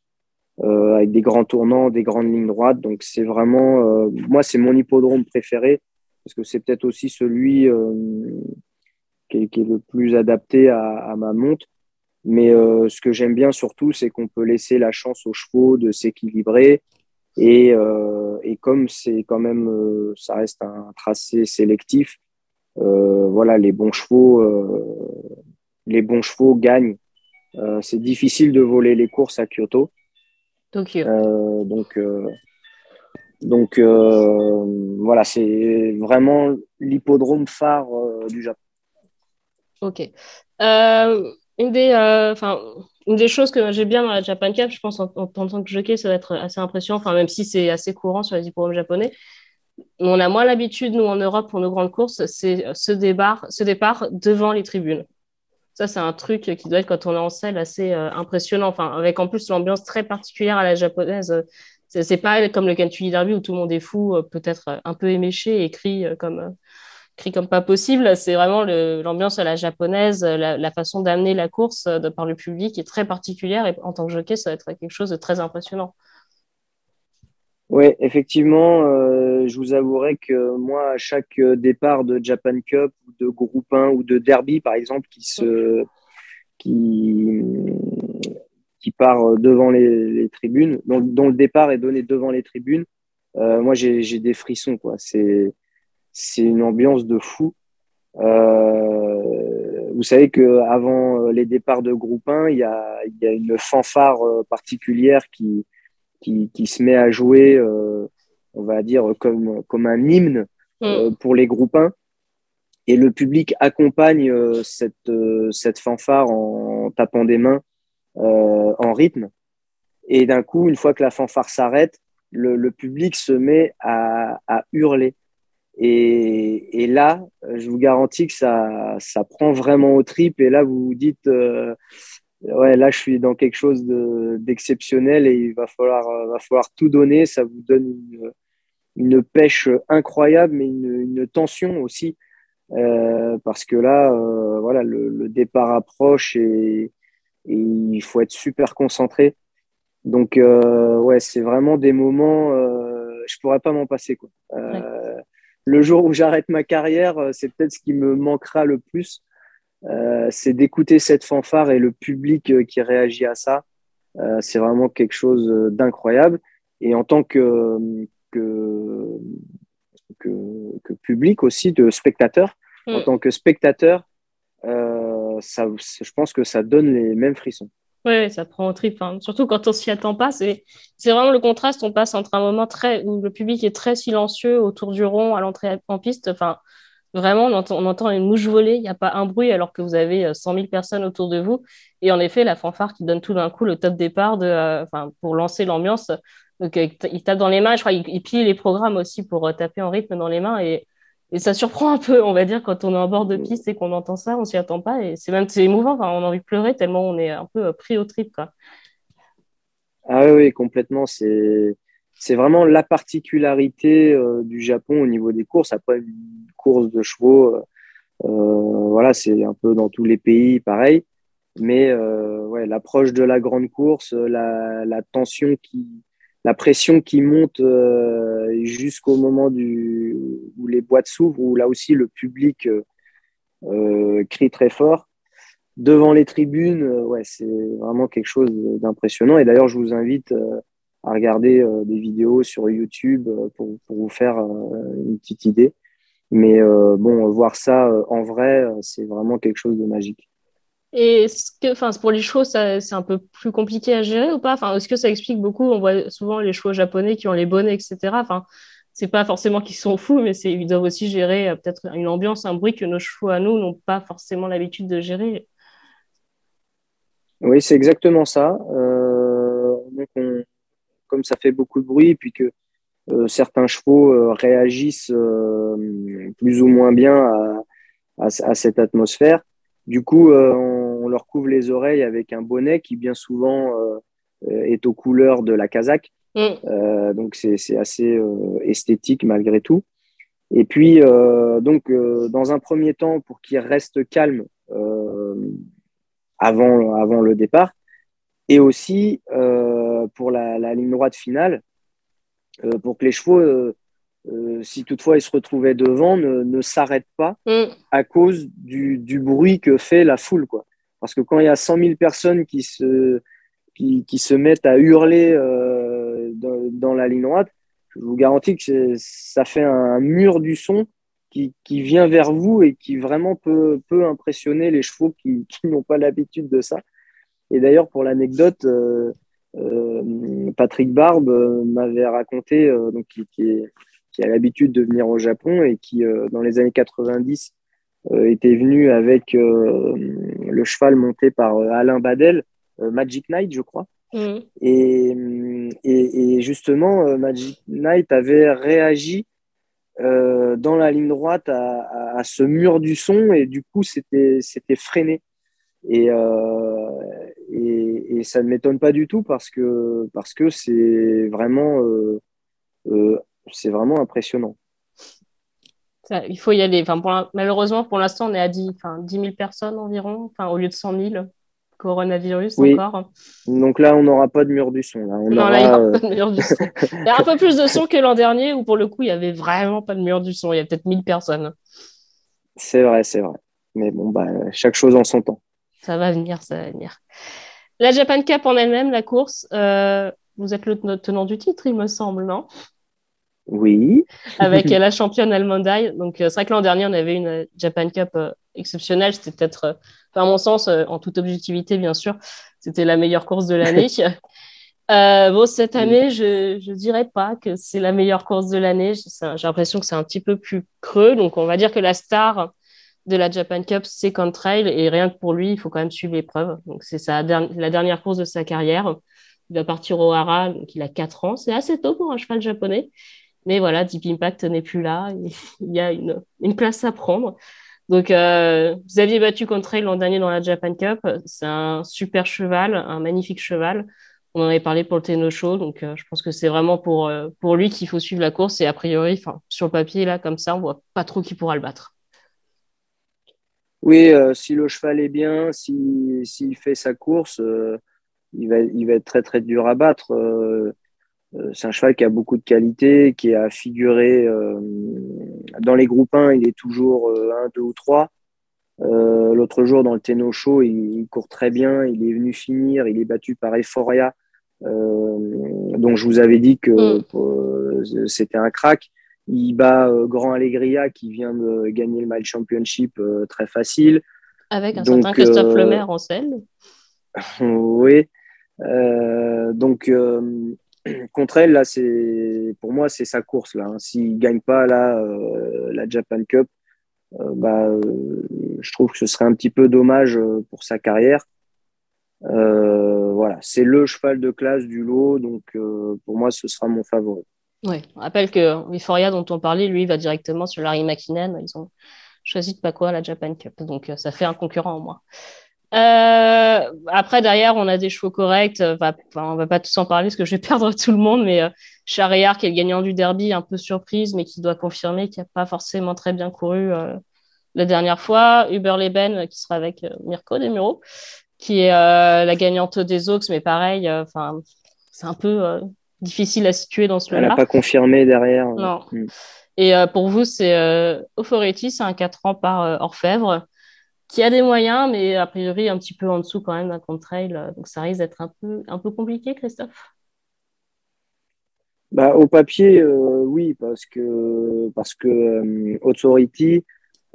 avec des grands tournants, des grandes lignes droites. Donc c'est vraiment, moi c'est mon hippodrome préféré parce que c'est peut-être aussi celui qui est, le plus adapté à, ma montre. Mais euh, ce que j'aime bien surtout, c'est qu'on peut laisser la chance aux chevaux de s'équilibrer. Et, euh, et, comme c'est quand même, euh, ça reste un tracé sélectif, voilà, les bons chevaux, les bons chevaux gagnent. c'est difficile de voler les courses à Kyoto. Tokyo. donc, donc voilà, c'est vraiment l'hippodrome phare du Japon. Ok. Euh, une, des, euh, une des choses que j'ai bien dans la Japan Cup, je pense en, tant que jockey, ça va être assez impressionnant, même si c'est assez courant sur les hippodromes japonais. On a moins l'habitude, nous, en Europe, pour nos grandes courses, c'est ce départ devant les tribunes. Ça, c'est un truc qui doit être, quand on est en selle, assez euh, impressionnant. Enfin, avec en plus l'ambiance très particulière à la japonaise. c'est pas comme le Kentucky Derby où tout le monde est fou, peut-être un peu éméché et crie comme crie comme pas possible. C'est vraiment l'ambiance à la japonaise, la, façon d'amener la course de par le public est très particulière et en tant que jockey, ça va être quelque chose de très impressionnant. Oui, effectivement, euh, je vous avouerai que moi, à chaque départ de Japan Cup, de groupe 1 ou de derby, par exemple, qui se qui, qui part devant les, tribunes, dont, le départ est donné devant les tribunes, euh, moi j'ai des frissons. quoi. C'est c'est une ambiance de fou. Euh, vous savez que avant les départs de groupe 1, il y a, il y a une fanfare euh, particulière qui, qui, qui, se met à jouer, euh, on va dire, comme, comme un hymne euh, mm. pour les groupes 1. Et le public accompagne euh, cette, cette fanfare en tapant des mains en rythme. Et d'un coup, une fois que la fanfare s'arrête, le, public se met à, hurler. Et, là, je vous garantis que ça, ça prend vraiment au trip. Et là, vous vous dites, euh, ouais, là, je suis dans quelque chose d'exceptionnel et il va falloir, va falloir tout donner. Ça vous donne une, pêche incroyable, mais une, tension aussi. Euh, parce que là, euh, voilà, le, départ approche et, il faut être super concentré. Donc, euh, ouais, c'est vraiment des moments, euh, je pourrais pas m'en passer. Quoi. Euh, le jour où j'arrête ma carrière, euh, c'est peut-être ce qui me manquera le plus. c'est d'écouter cette fanfare et le public qui réagit à ça. c'est vraiment quelque chose d'incroyable. Et en tant que, que, que, que, public aussi, de spectateur, en mm. tant que spectateur, euh, ça, je pense que ça donne les mêmes frissons. Oui, ça prend au trip. Hein. Surtout quand on s'y attend pas. C'est vraiment le contraste. On passe entre un moment très, où le public est très silencieux autour du rond à l'entrée en piste. Enfin, vraiment, on entend, une mouche voler. Il n'y a pas un bruit alors que vous avez 100 euh, 000 personnes autour de vous. Et en effet, la fanfare qui donne tout d'un coup le top départ de, euh, pour lancer l'ambiance. Donc, il tape dans les mains. Je crois il, plie les programmes aussi pour taper en rythme dans les mains. Et et ça surprend un peu, on va dire, quand on est en bord de piste et qu'on entend ça, on s'y attend pas. Et c'est même c'est émouvant, on a envie de pleurer tellement on est un peu euh, pris au trip. Quoi. Ah oui, complètement. C'est, c'est vraiment la particularité euh, du Japon au niveau des courses. Après, une course de chevaux, euh, voilà, c'est un peu dans tous les pays pareil. Mais ouais, l'approche de la grande course, la, la tension qui, la pression qui monte jusqu'au moment du, les boîtes s'ouvrent, où là aussi le public euh, euh, crie très fort. Devant les tribunes, ouais, c'est vraiment quelque chose d'impressionnant. Et d'ailleurs, je vous invite à regarder des vidéos sur YouTube pour, vous faire une petite idée. Mais bon, voir ça en vrai, c'est vraiment quelque chose de magique. Et que, pour les chevaux, c'est un peu plus compliqué à gérer ou pas? Est-ce que ça explique beaucoup? On voit souvent les chevaux japonais qui ont les bonnets, etc. c'est pas forcément qu'ils sont fous, mais ils doivent aussi gérer euh, peut-être une ambiance, un bruit que nos chevaux à nous n'ont pas forcément l'habitude de gérer. Oui, c'est exactement ça. Euh, comme ça fait beaucoup de bruit, puis que euh, certains chevaux réagissent plus ou moins bien à, cette atmosphère. Du coup, on on leur couvre les oreilles avec un bonnet qui bien souvent est aux couleurs de la casaque. Mm. Euh, donc c'est assez euh, esthétique malgré tout. Et puis, donc, dans un premier temps, pour qu'ils restent calmes avant, avant le départ, et aussi pour la, ligne droite finale, pour que les chevaux, si toutefois ils se retrouvaient devant, ne, s'arrêtent pas mm. à cause du, du, bruit que fait la foule. Quoi. Parce que quand il y a 100 000 personnes qui se, qui, qui se mettent à hurler euh, dans, la ligne droite, je vous garantis que ça fait un mur du son qui, qui, vient vers vous et qui vraiment peut, peut impressionner les chevaux qui, *laughs* qui n'ont pas l'habitude de ça. Et d'ailleurs, pour l'anecdote, euh, euh, Patrick Barbe euh, m'avait raconté, donc qui, qui, est, qui a l'habitude de venir au Japon et qui, dans les années 90, euh, était venu avec le cheval monté par Alain Badel, Magic Knight, je crois. Mm. Et, et, et, justement, Magic Knight avait réagi euh, dans la ligne droite à, à, ce mur du son et du coup, c'était freiné. Et, euh, et, et, ça ne m'étonne pas du tout parce que parce que c'est vraiment euh, c'est vraiment impressionnant il faut y aller. Enfin, malheureusement, pour l'instant, on est à 10, enfin, 10 000 personnes environ, enfin, au lieu de 100 000 coronavirus encore. Donc là, on n'aura pas de mur du son. On non, là, il n'y aura pas de mur du son. *laughs* il y a un peu plus de son que l'an dernier, où pour le coup, il n'y avait vraiment pas de mur du son. Il y a peut-être 1000 personnes. C'est vrai, c'est vrai. Mais bon, bah, chaque chose en son temps. Ça va venir, ça va venir. La Japan Cup en elle-même, la course, euh, vous êtes le tenant du titre, il me semble, non? Oui. avec *laughs* la championne Almondaï. Donc, euh, c'est vrai que l'an dernier, on avait une euh, Japan Cup euh, exceptionnelle. C'était peut-être, à mon sens, en toute objectivité, bien sûr, c'était la meilleure course de l'année. *laughs* bon, cette année, je ne dirais pas que c'est la meilleure course de l'année. J'ai l'impression que c'est un petit peu plus creux. Donc, on va dire que la star de la Japan Cup, c'est Contrail. Et rien que pour lui, il faut quand même suivre l'épreuve. Donc, c'est la dernière course de sa carrière. Il va partir au Hara, donc il a 4 ans. C'est assez tôt pour un cheval japonais. Mais voilà, Deep Impact n'est plus là. *laughs* Il y a une, une place à prendre. Donc, euh, vous aviez battu contre l'an dernier dans la Japan Cup. C'est un super cheval, un magnifique cheval. On en avait parlé pour le Tenno Show, donc euh, je pense que c'est vraiment pour, euh, pour lui qu'il faut suivre la course. Et a priori, sur le papier, là, comme ça, on voit pas trop qui pourra le battre. Oui, si le cheval est bien, s'il fait sa course, il, va, il va être très très dur à battre. c'est un cheval qui a beaucoup de qualité, qui a figuré dans les groupes 1, il est toujours 1, 2 ou 3. L'autre jour, dans le Tenno Show, il, il, court très bien. Il est venu finir. Il est battu par Euphoria, euh, dont je vous avais dit que mm. euh, c'était un crack. Il bat euh, Grand Allegria qui vient de gagner le Mile Championship très facile. Avec un certain Christophe Lemaire en selle. *laughs* oui. donc, *clears throat* contre elle, là, c'est pour moi, c'est sa course. là. Hein. S'il ne gagne pas là, la Japan Cup, bah, je trouve que ce serait un petit peu dommage pour sa carrière. Euh, voilà, c'est le cheval de classe du lot, donc euh, pour moi, ce sera mon favori. Oui, on rappelle que Euphoria dont on parlait, lui, va directement sur Larry McKinnon. Ils ont choisi de pas quoi la Japan Cup, donc euh, ça fait un concurrent en moins. Après, derrière, on a des chevaux corrects. Enfin, on va pas tous en parler parce que je vais *laughs* perdre tout le monde, mais Chariard, qui est le gagnant du derby, un peu surprise, mais qui doit confirmer qu'il n'a pas forcément très bien couru la dernière fois. Uber Leben, qui sera avec Mirko Demuro qui est euh, la gagnante des Oaks, mais pareil, euh, enfin, c'est un peu euh, difficile à situer dans ce. Elle n'a pas confirmé derrière. Non. Hmm. Et pour vous, c'est Authority, c'est un 4 ans par Orfèvre, qui a des moyens, mais a priori un petit peu en dessous quand même d'un contre-trail. Donc ça risque d'être un peu, un peu compliqué, Christophe? Bah, Au papier, oui, parce que, parce que Authority,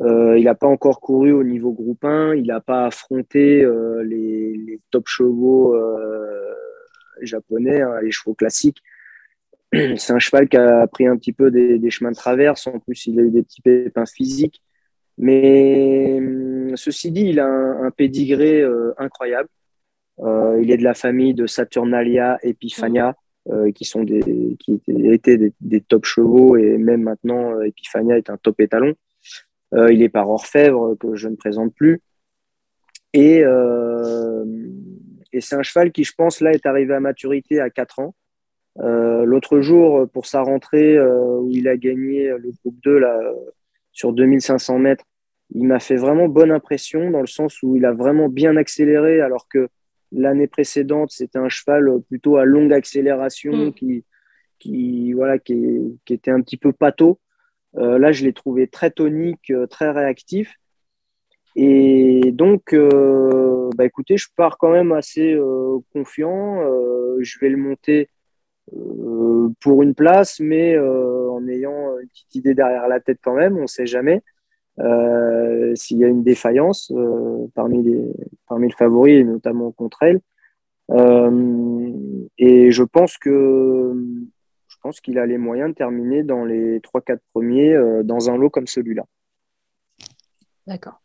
euh, il n'a pas encore couru au niveau groupe 1, il n'a pas affronté euh, les, les, top chevaux euh, japonais, hein, les chevaux classiques. *clears throat* C'est un cheval qui a pris un petit peu des, des, chemins de traverse. En plus, il a eu des petits pépins physiques. Mais ceci dit, il a un, un pédigré euh, incroyable. Euh, il est de la famille de Saturnalia Epiphania, qui sont des, qui étaient des, top chevaux et même maintenant Epiphania est un top étalon. Euh, il est par Orfèvre, que je ne présente plus. Et, euh, et c'est un cheval qui, je pense, là, est arrivé à maturité à 4 ans. Euh, l'autre jour, pour sa rentrée, où il a gagné le groupe 2 là, sur 2500 mètres, il m'a fait vraiment bonne impression dans le sens où il a vraiment bien accéléré alors que l'année précédente, c'était un cheval plutôt à longue accélération mm. qui, qui, voilà, qui, qui, était un petit peu pâteau. Euh, là, je l'ai trouvé très tonique, euh, très réactif. Et donc, euh, bah, écoutez, je pars quand même assez confiant. je vais le monter pour une place, mais en ayant une petite idée derrière la tête quand même, on ne sait jamais. S'il y a une défaillance parmi, les, parmi les favoris, et notamment contre elle. et je pense que je pense qu'il a les moyens de terminer dans les 3-4 premiers euh, dans un lot comme celui-là. D'accord.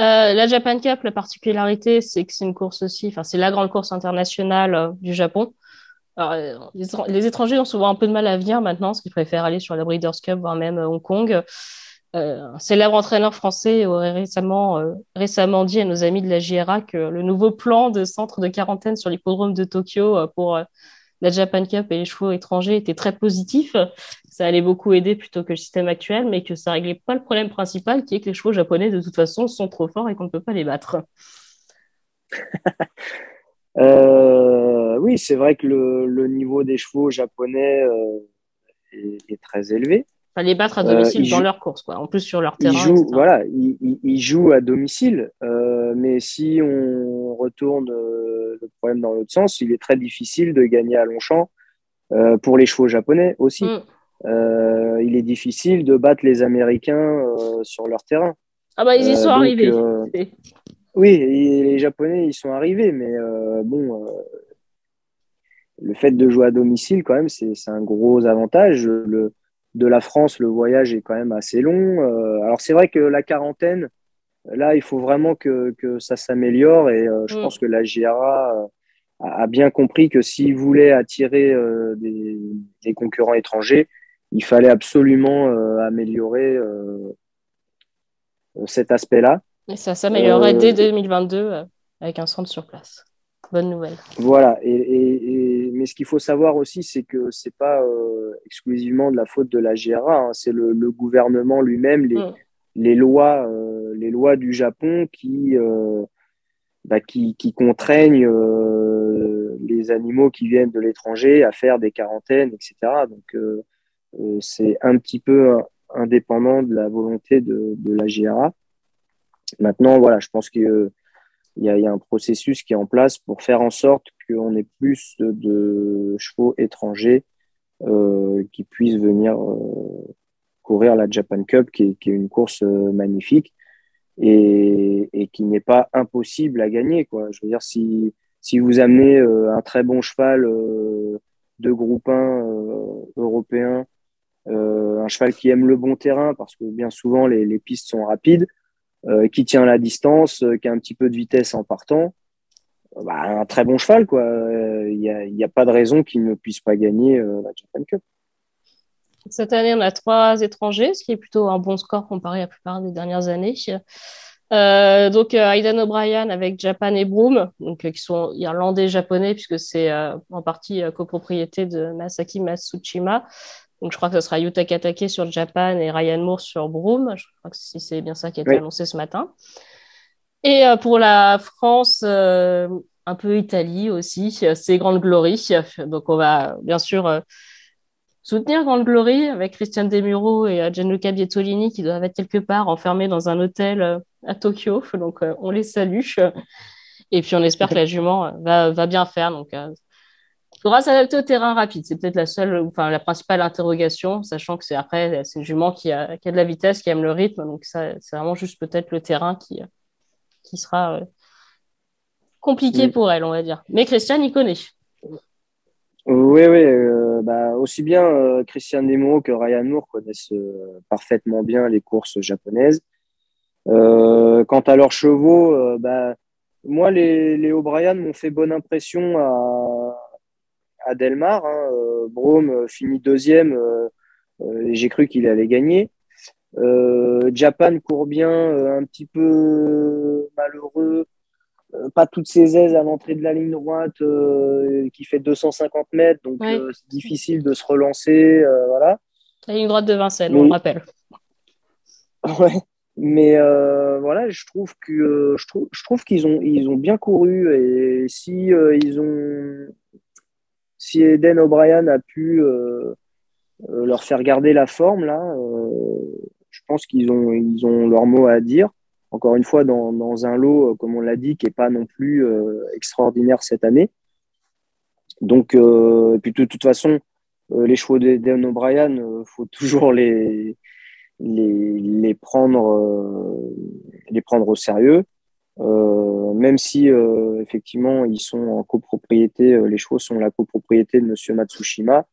Euh, la Japan Cup, la particularité, c'est que c'est une course aussi, enfin, c'est la grande course internationale euh, du Japon. Les, étrangers ont souvent un peu de mal à venir maintenant, parce qu'ils préfèrent aller sur la Breeders' Cup, voire même Hong Kong. un célèbre entraîneur français aurait récemment, dit à nos amis de la JRA que le nouveau plan de centre de quarantaine sur l'hippodrome de Tokyo pour la Japan Cup et les chevaux étrangers étaient très positifs. Ça allait beaucoup aider plutôt que le système actuel, mais que ça réglait pas le problème principal qui est que les chevaux japonais, de toute façon, sont trop forts et qu'on ne peut pas les battre. *laughs* Euh, oui, c'est vrai que le, niveau des chevaux japonais euh, est, très élevé. Enfin, les battre à domicile euh, dans leur course, quoi. En plus sur leur terrain. Ils jouent, voilà, ils, jouent à domicile, mais si on retourne le problème dans l'autre sens, il est très difficile de gagner à Longchamp euh, pour les chevaux japonais aussi. Mm. Euh, il est difficile de battre les Américains euh, sur leur terrain. Ah bah ils y sont arrivés. oui, les Japonais ils sont arrivés, mais bon, le fait de jouer à domicile quand même c'est un gros avantage. Le, de la France, le voyage est quand même assez long. alors c'est vrai que la quarantaine, Là, il faut vraiment que, que ça s'améliore et euh, je mm. pense que la GRA a, bien compris que s'il voulait attirer des, concurrents étrangers, il fallait absolument améliorer cet aspect-là. Et ça s'améliorerait dès 2022 avec un centre sur place. Bonne nouvelle. Voilà. Et, mais ce qu'il faut savoir aussi, c'est que c'est pas euh, exclusivement de la faute de la GRA. Hein. c'est le, gouvernement lui-même, les, mm. les, lois, euh, les lois du Japon qui, euh, bah, qui, qui, contraignent les animaux qui viennent de l'étranger à faire des quarantaines, etc. Donc c'est un petit peu indépendant de la volonté de, de la GRA. Maintenant, voilà, je pense que il y, a, un processus qui est en place pour faire en sorte qu'on ait plus de chevaux étrangers euh, qui puissent venir euh, courir la Japan Cup, qui est, une course euh, magnifique et, qui n'est pas impossible à gagner. Quoi. Je veux dire, si, si vous amenez un très bon cheval de groupe 1 européen, un cheval qui aime le bon terrain, parce que bien souvent les pistes sont rapides, qui tient la distance, euh, qui a un petit peu de vitesse en partant, bah, un très bon cheval. quoi. Il n'y a, pas de raison qu'il ne puisse pas gagner euh, la Japan Cup. Cette année, on a trois étrangers, ce qui est plutôt un bon score comparé à la plupart des dernières années. donc, Aidan O'Brien avec Japan et Broom, donc, qui sont irlandais japonais, puisque c'est en partie copropriété de Masaki Matsushima. Donc, je crois que ce sera Yuta Katake sur Japan et Ryan Moore sur Broome. Je crois que c'est bien ça qui a été annoncé ce matin. Et euh, pour la France, euh, un peu Italie aussi, c'est Grande Glory. *laughs* Donc, on va bien sûr euh, soutenir Grande Glory avec Christian Demuro et Gianluca Bietolini qui doivent être quelque part enfermés dans un hôtel à Tokyo. *laughs* Donc, on les salue. Et puis, on espère que la jument va, va bien faire. Donc, il faudra s'adapter au terrain rapide. C'est peut-être la seule, enfin, la principale interrogation, sachant que c'est après, c'est une jument qui a, qui a, de la vitesse, qui aime le rythme. Donc, ça, c'est vraiment juste peut-être le terrain qui, qui sera euh, compliqué pour elle, on va dire. Mais Christian, il connaît. Oui, oui. Euh, bah, aussi bien euh, Christian Nemo que Ryan Moore connaissent parfaitement bien les courses japonaises. quant à leurs chevaux, bah, moi, les, les O'Brien m'ont fait bonne impression à, à Delmar. Hein, euh, Brome euh, finit deuxième euh, j'ai cru qu'il allait gagner. Japan court bien, un petit peu malheureux, pas toutes ses aises à l'entrée de la ligne droite qui fait 250 mètres, donc c'est difficile de se relancer. voilà. La ligne droite de Vincennes, on le rappelle. *laughs* Ouais, mais voilà, je trouve que je trouve, je trouve qu'ils ont ils ont bien couru et si ils ont si Eden O'Brien a pu euh, euh, leur faire garder la forme, là, euh, je pense qu'ils ont, ils ont leur mot à dire. Encore une fois, dans, dans un lot, comme on l'a dit, qui n'est pas non plus extraordinaire cette année. Donc, et puis de toute façon, les chevaux d'Eden O'Brien, il faut toujours les, les, les, prendre, les prendre au sérieux. Euh, même si euh, effectivement ils sont en copropriété, euh, les chevaux sont la copropriété de Monsieur Matsushima.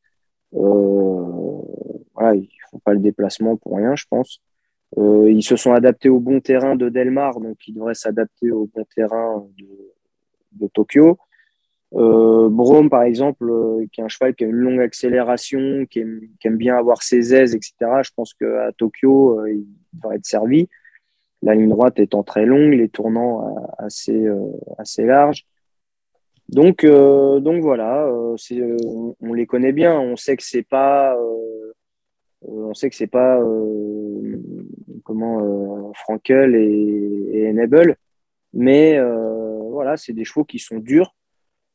voilà, ils font pas le déplacement pour rien, je pense. ils se sont adaptés au bon terrain de Delmar, donc ils devraient s'adapter au bon terrain de, Tokyo. Euh, Brome, par exemple, qui est un cheval qui a une longue accélération, qui aime, qui aime bien avoir ses aises, etc. Je pense qu'à Tokyo, il devrait être servi la ligne droite étant très longue, les tournants euh, assez, euh, assez larges. Donc, euh, donc voilà, on, les connaît bien. On sait que c'est pas, on sait que c'est pas comment Frankel et, et, Enable, mais voilà, c'est des chevaux qui sont durs,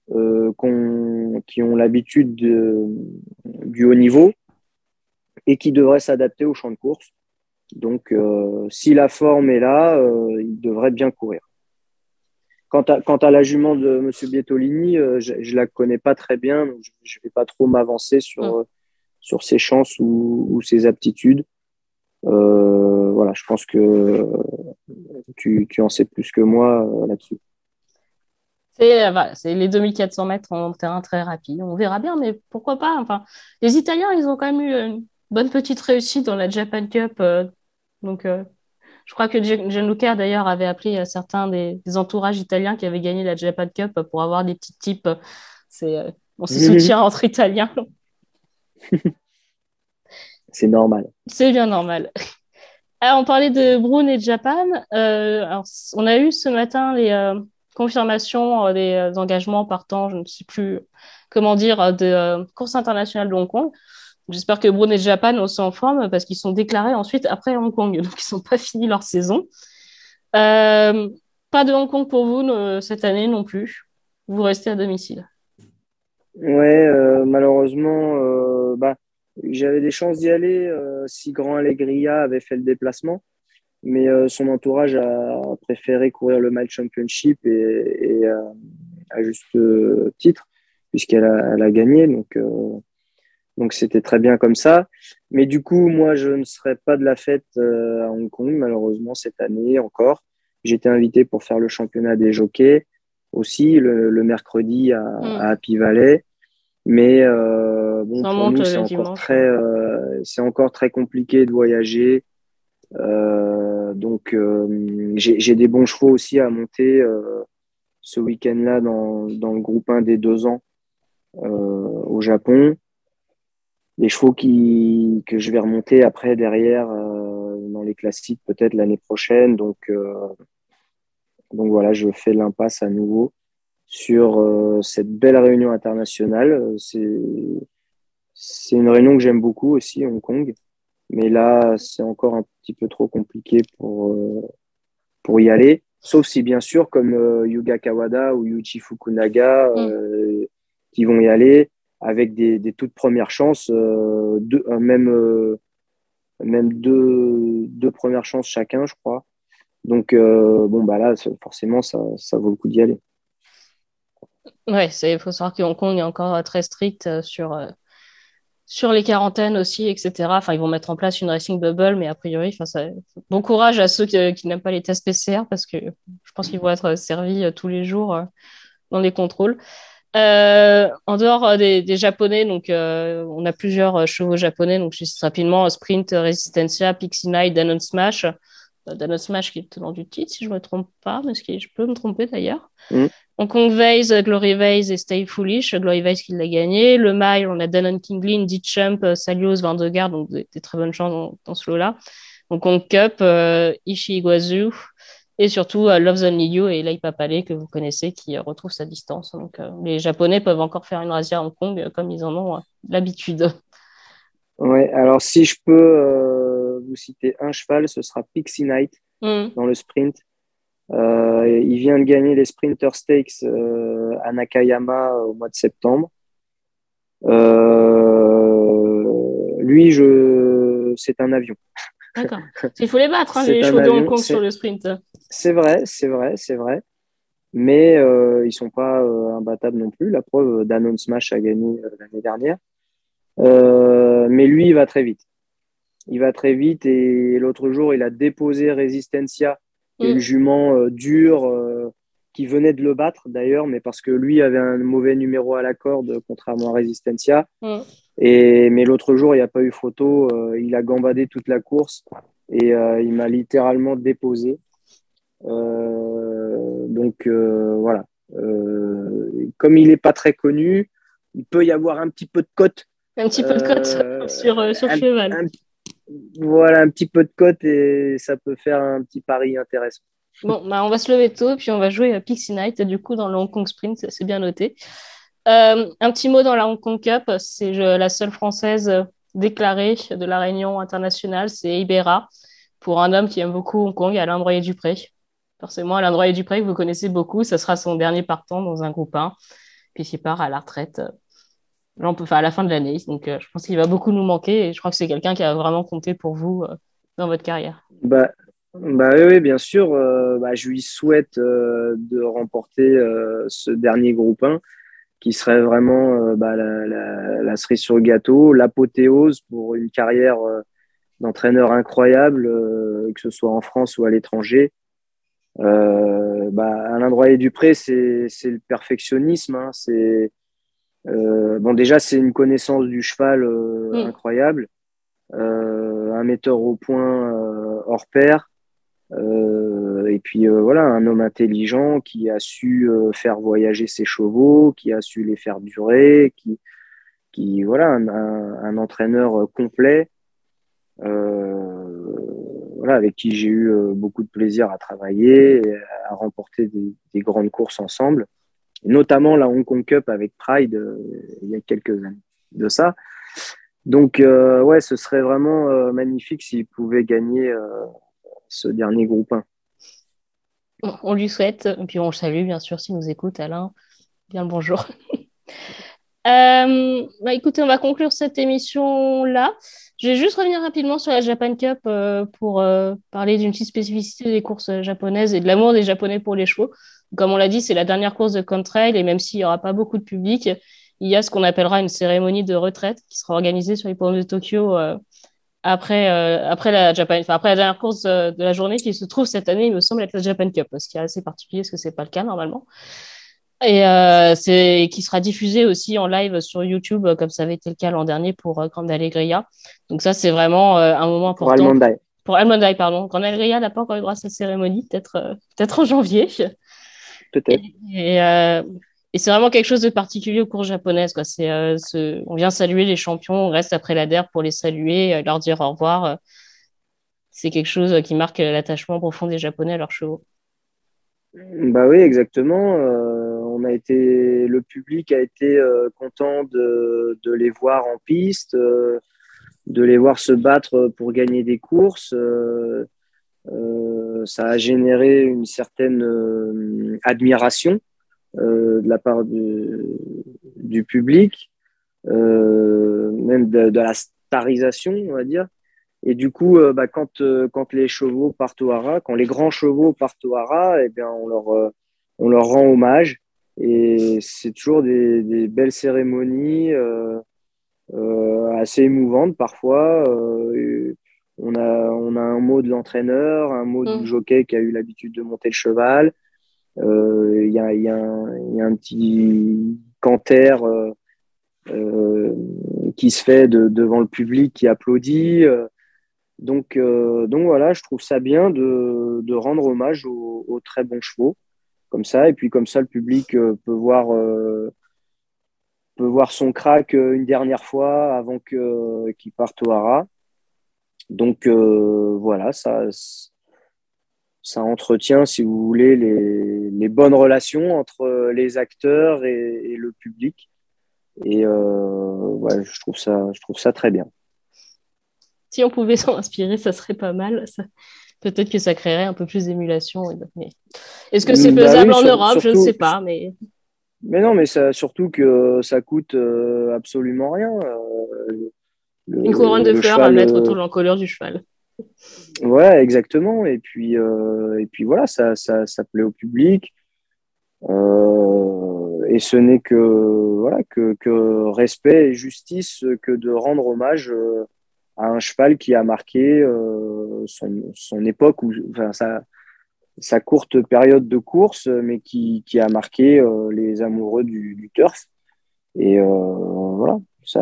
qui ont l'habitude du haut niveau et qui devraient s'adapter au champ de course. Donc, euh, si la forme est là, euh, il devrait bien courir. Quant à, quant à la jument de M. Bietolini, euh, je ne la connais pas très bien, donc je ne vais pas trop m'avancer sur, mm. sur ses chances ou, ou ses aptitudes. voilà, je pense que tu, tu, en sais plus que moi là-dessus. C'est les 2400 mètres en terrain très rapide. On verra bien, mais pourquoi pas? Enfin, Les Italiens, ils ont quand même eu une bonne petite réussite dans la Japan Cup donc, euh, Je crois que Gianluca, d'ailleurs, avait appelé certains des, entourages italiens qui avaient gagné la Japan Cup pour avoir des petits types. C'est, on se soutient entre Italiens. *laughs* C'est normal. C'est bien normal. Alors, on parlait de Brune et de Japan. alors, on a eu ce matin les confirmations des engagements partant, je ne sais plus comment dire, de course internationale de Hong Kong. J'espère que Brune et Japan sont en forme parce qu'ils sont déclarés ensuite après Hong Kong, *laughs* donc ils n'ont pas fini leur saison. Euh, pas de Hong Kong pour vous cette année non plus. Vous restez à domicile. Ouais, euh, malheureusement, euh, bah, j'avais des chances d'y aller si Grand Allegria avait fait le déplacement, mais son entourage a préféré courir le Mile Championship et, à juste titre, puisqu'elle a, a, gagné. Donc, donc c'était très bien comme ça. Mais du coup, moi, je ne serai pas de la fête euh, à Hong Kong, malheureusement, cette année encore. J'étais invité pour faire le championnat des jockeys aussi le, mercredi à, mm. à, Happy Valley. Mais euh, bon, pour nous, c'est encore, très, euh, c'est encore très compliqué de voyager. Euh, donc, euh, j'ai des bons chevaux aussi à monter euh, ce week-end-là dans, dans le groupe 1 des deux ans au Japon des chevaux qui, que je vais remonter après derrière euh, dans les classiques peut-être l'année prochaine. Donc, euh, donc voilà, je fais l'impasse à nouveau sur euh, cette belle réunion internationale. C'est, c'est une réunion que j'aime beaucoup aussi, Hong Kong. Mais là, c'est encore un petit peu trop compliqué pour, pour y aller. Sauf si, bien sûr, comme Yuga Kawada ou Yuchi Fukunaga mm. qui vont y aller, avec des, toutes premières chances, euh, euh, même, euh, deux, premières chances chacun, je crois. Donc, bon, bah là, forcément, ça, vaut le coup d'y aller. Ouais, il faut savoir que Hong Kong est encore très strict sur, sur les quarantaines aussi, etc. Enfin, ils vont mettre en place une racing bubble, mais a priori, bon courage à ceux qui, qui n'aiment pas les tests PCR parce que je pense qu'ils vont être servis tous les jours dans les contrôles. Euh, en dehors euh, des, japonais, donc euh, on a plusieurs chevaux japonais. Donc juste rapidement Sprint, Resistencia, Pixie Night, Danon Smash. Danon Smash qui est tenant du titre, si je ne me trompe pas, mais je peux me tromper d'ailleurs. Mm. Hong Kong Vase, Glory Vase et Stay Foolish. Glory Vase qui l'a gagné. Le Mile, on a Danon Kinglin, Ditchamp, Salios, Vandegaard, donc des, très bonnes chances dans, ce lot-là. Hong Kong Cup, euh, Ishii Iguazu, et surtout euh, Love Only You et Lai Papale que vous connaissez qui euh, retrouve sa distance. Donc euh, les Japonais peuvent encore faire une razzia à Hong Kong comme ils en ont l'habitude. *laughs* Ouais, alors si je peux vous citer un cheval, ce sera Pixie Night hmm. dans le sprint. il vient de gagner les Sprinter Stakes à Nakayama au mois de septembre. lui, je... c'est un avion. D'accord. Il faut les battre, hein, *laughs* les chevaux de Hong Kong sur le sprint. C'est vrai, c'est vrai, c'est vrai. Mais euh, ils ne sont pas euh, imbattables non plus. La preuve, euh, Danone Smash a gagné l'année dernière. mais lui, il va très vite. Il va très vite et l'autre jour, il a déposé Resistencia, est mm. jument dur qui venait de le battre d'ailleurs, mais parce que lui avait un mauvais numéro à la corde, contrairement à Resistencia. Mm. Et, mais l'autre jour, il n'y a pas eu photo. Il a gambadé toute la course et il m'a littéralement déposé. Euh, donc voilà. comme il n'est pas très connu, il peut y avoir un petit peu de cote. Un petit peu de cote sur, sur cheval. voilà, un petit peu de cote et ça peut faire un petit pari intéressant. Bon, bah on va se lever tôt, puis on va jouer à Pixie Night, du coup, dans le Hong Kong Sprint, c'est bien noté. Euh, un petit mot dans la Hong Kong Cup, c'est la seule française déclarée de la Réunion internationale, c'est Ibera, pour un homme qui aime beaucoup Hong Kong, Alain Droyer-Dupré. Forcément, Alain Droyer-Dupré, vous connaissez beaucoup, ce sera son dernier partant dans un groupe 1, puis il part à la retraite là, on peut, faire à la fin de l'année. Donc, euh, je pense qu'il va beaucoup nous manquer et je crois que c'est quelqu'un qui a vraiment compté pour vous euh, dans votre carrière. Bah, bah oui, bien sûr. bah, je lui souhaite de remporter ce dernier groupe 1 qui serait vraiment euh, bah, la, cerise sur le gâteau, l'apothéose pour une carrière euh, d'entraîneur incroyable, euh, que ce soit en France ou à l'étranger. Euh, bah, Alain Droyer-Dupré, c'est le perfectionnisme. Hein, c'est bon, déjà, c'est une connaissance du cheval mm. incroyable, un metteur au point hors pair. et puis voilà, un homme intelligent qui a su faire voyager ses chevaux, qui a su les faire durer, qui, qui voilà, un, entraîneur complet, avec qui j'ai eu beaucoup de plaisir à travailler, et à remporter des, des grandes courses ensemble notamment la Hong Kong Cup avec Pride euh, il y a quelques années de ça. Donc, euh, ouais, ce serait vraiment euh, magnifique s'il pouvait gagner ce dernier groupe 1. On lui souhaite, et puis on le salue bien sûr s'il nous écoute, Alain. Bien le bonjour. *laughs* bah, écoutez, on va conclure cette émission-là. Je vais juste revenir rapidement sur la Japan Cup pour parler d'une petite spécificité des courses japonaises et de l'amour des Japonais pour les chevaux. Comme on l'a dit, c'est la dernière course de contrail et même s'il n'y aura pas beaucoup de public, il y a ce qu'on appellera une cérémonie de retraite qui sera organisée sur les ponts de Tokyo euh, après, euh, après, la Japan, après la dernière course de, la journée qui se trouve cette année, il me semble être la Japan Cup, ce qui est assez particulier parce que ce n'est pas le cas normalement. Et euh, c'est qui sera diffusée aussi en live sur YouTube, comme ça avait été le cas l'an dernier pour Grande Allegria. Donc ça, c'est vraiment un moment important. Pour Almondai. Pour Almondai, pardon. Grande Allegria n'a pas encore eu droit à cette cérémonie, peut-être peut-être en janvier peut-être. Euh, et, c'est vraiment quelque chose de particulier aux cours japonaises. Quoi. C'est, euh, on vient saluer les champions, on reste après la DER pour les saluer, euh, leur dire au revoir. C'est quelque chose qui marque l'attachement profond des Japonais à leurs chevaux. Bah oui, exactement. On a été, le public a été content de, de, les voir en piste, de les voir se battre pour gagner des courses. Euh, ça a généré une certaine euh, admiration euh, de la part du, public, même de, la starisation, on va dire. Et du coup, bah, quand, quand les chevaux partent au hara, quand les grands chevaux partent au hara, eh bien, on, leur, on leur rend hommage. Et c'est toujours des, des, belles cérémonies euh, assez émouvantes parfois. Euh, on a, on a un mot de l'entraîneur, un mot du mm. jockey qui a eu l'habitude de monter le cheval. Euh, il y, a, y, a y, a, un petit canter euh, euh, qui se fait devant le public qui applaudit. Donc, donc voilà, je trouve ça bien de, de rendre hommage aux, très bons chevaux, comme ça. Et puis comme ça, le public peut voir, peut voir son crack une dernière fois avant qu'il parte au hara. Donc euh, voilà, ça, ça entretient, si vous voulez, les, bonnes relations entre les acteurs et, le public. Et euh, je, trouve ça, je trouve ça très bien. Si on pouvait s'en inspirer, ça serait pas mal. Peut-être que ça créerait un peu plus d'émulation. Est-ce que c'est bah faisable en Europe? Je ne sais pas. Mais... mais non, mais ça, surtout que ça coûte euh, absolument rien. Une couronne de fleurs à mettre autour de l'encolure du cheval. Ouais, exactement. Et puis, euh, et puis voilà, ça, ça, ça, plaît au public. Euh, et ce n'est que, voilà, que, que, respect et justice que de rendre hommage euh, à un cheval qui a marqué son, son, époque, ou, enfin, sa, courte période de course, mais qui, a marqué les amoureux du, turf. Et voilà, ça,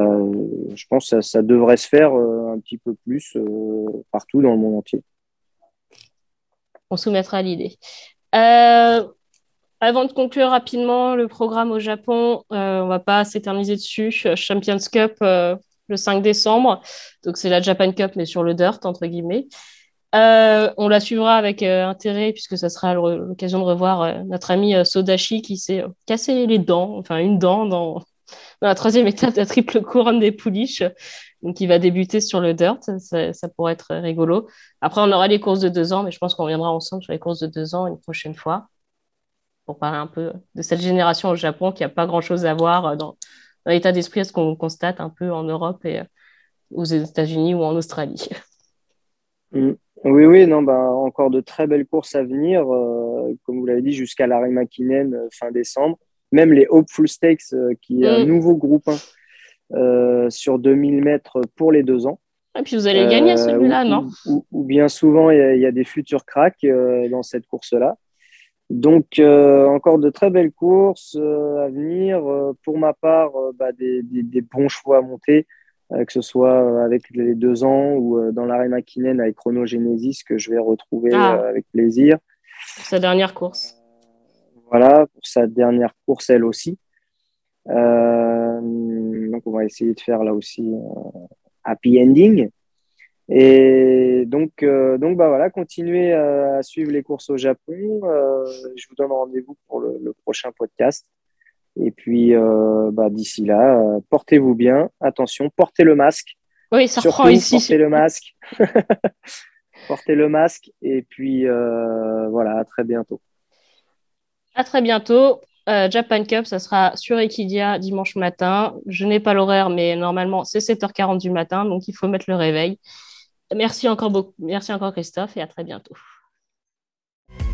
je pense que ça, devrait se faire euh, un petit peu plus euh, partout dans le monde entier. On soumettra l'idée. Euh, avant de conclure rapidement le programme au Japon, on ne va pas s'éterniser dessus. Champions Cup le 5 décembre. Donc, c'est la Japan Cup, mais sur le dirt, entre guillemets. on la suivra avec intérêt puisque ça sera l'occasion de revoir notre ami Sodashi qui s'est cassé les dents, enfin une dent dans, la troisième étape de la triple couronne des pouliches. Donc, il va débuter sur le dirt. Ça, pourrait être rigolo. Après, on aura les courses de deux ans, mais je pense qu'on reviendra ensemble sur les courses de deux ans une prochaine fois pour parler un peu de cette génération au Japon qui n'a pas grand-chose à voir dans, l'état d'esprit, ce qu'on constate un peu en Europe et euh, aux États-Unis ou en Australie. *laughs* Mm. Oui, oui, non, bah, encore de très belles courses à venir, euh, comme vous l'avez dit, jusqu'à l'arrêt Makinen euh, fin décembre même les Hopeful Stakes, euh, qui est un mm. nouveau groupe euh, sur 2000 mètres pour les deux ans. Et puis vous allez gagner celui-là, non? ou, bien souvent, il y, a des futurs cracks dans cette course-là. Donc, encore de très belles courses à venir. pour ma part, bah, des, bons chevaux à monter que ce soit avec les deux ans ou dans l'arrêt Makinen avec Chronogenesis que je vais retrouver ah. avec plaisir. Sa dernière course. Voilà, pour sa dernière course, elle aussi. donc, on va essayer de faire là aussi happy ending. Et donc, euh, donc bah voilà, continuez euh, à suivre les courses au Japon. Euh, je vous donne rendez-vous pour le, prochain podcast. Et puis, bah, d'ici là, portez-vous bien. Attention, portez le masque. Oui, ça reprend ici. Portez le masque. *laughs* portez le masque. Et puis, voilà, à très bientôt. À très bientôt. Japan Cup, ça sera sur Equidia dimanche matin. Je n'ai pas l'horaire, mais normalement, c'est 7h40 du matin, donc il faut mettre le réveil. Merci encore beaucoup. Merci encore Christophe et à très bientôt.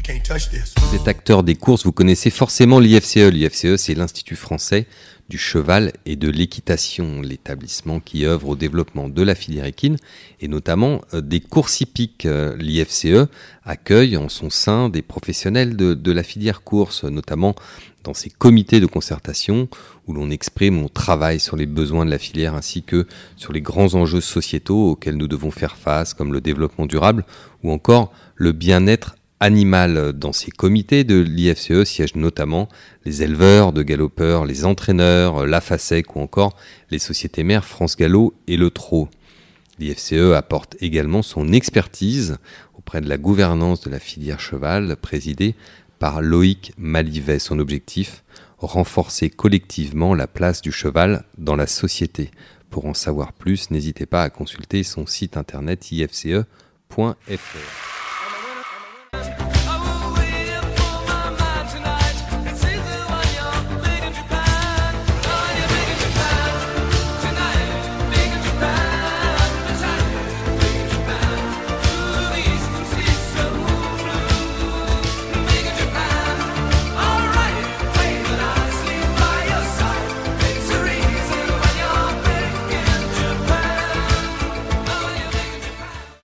Vous êtes acteur des courses, vous connaissez forcément l'IFCE. L'IFCE, c'est l'Institut français du cheval et de l'équitation, l'établissement qui œuvre au développement de la filière équine et notamment euh, des courses hippiques. Euh, L'IFCE accueille en son sein des professionnels de, la filière course, notamment dans ces comités de concertation où l'on exprime, on travaille sur les besoins de la filière ainsi que sur les grands enjeux sociétaux auxquels nous devons faire face, comme le développement durable ou encore le bien-être animal. Dans ces comités de l'IFCE siègent notamment les éleveurs de galopeurs, les entraîneurs, la FASEC ou encore les sociétés mères France Gallo et le Trot. L'IFCE apporte également son expertise auprès de la gouvernance de la filière cheval, présidée par Loïc Malivet. Son objectif renforcer collectivement la place du cheval dans la société. Pour en savoir plus, n'hésitez pas à consulter son site internet ifce.fr.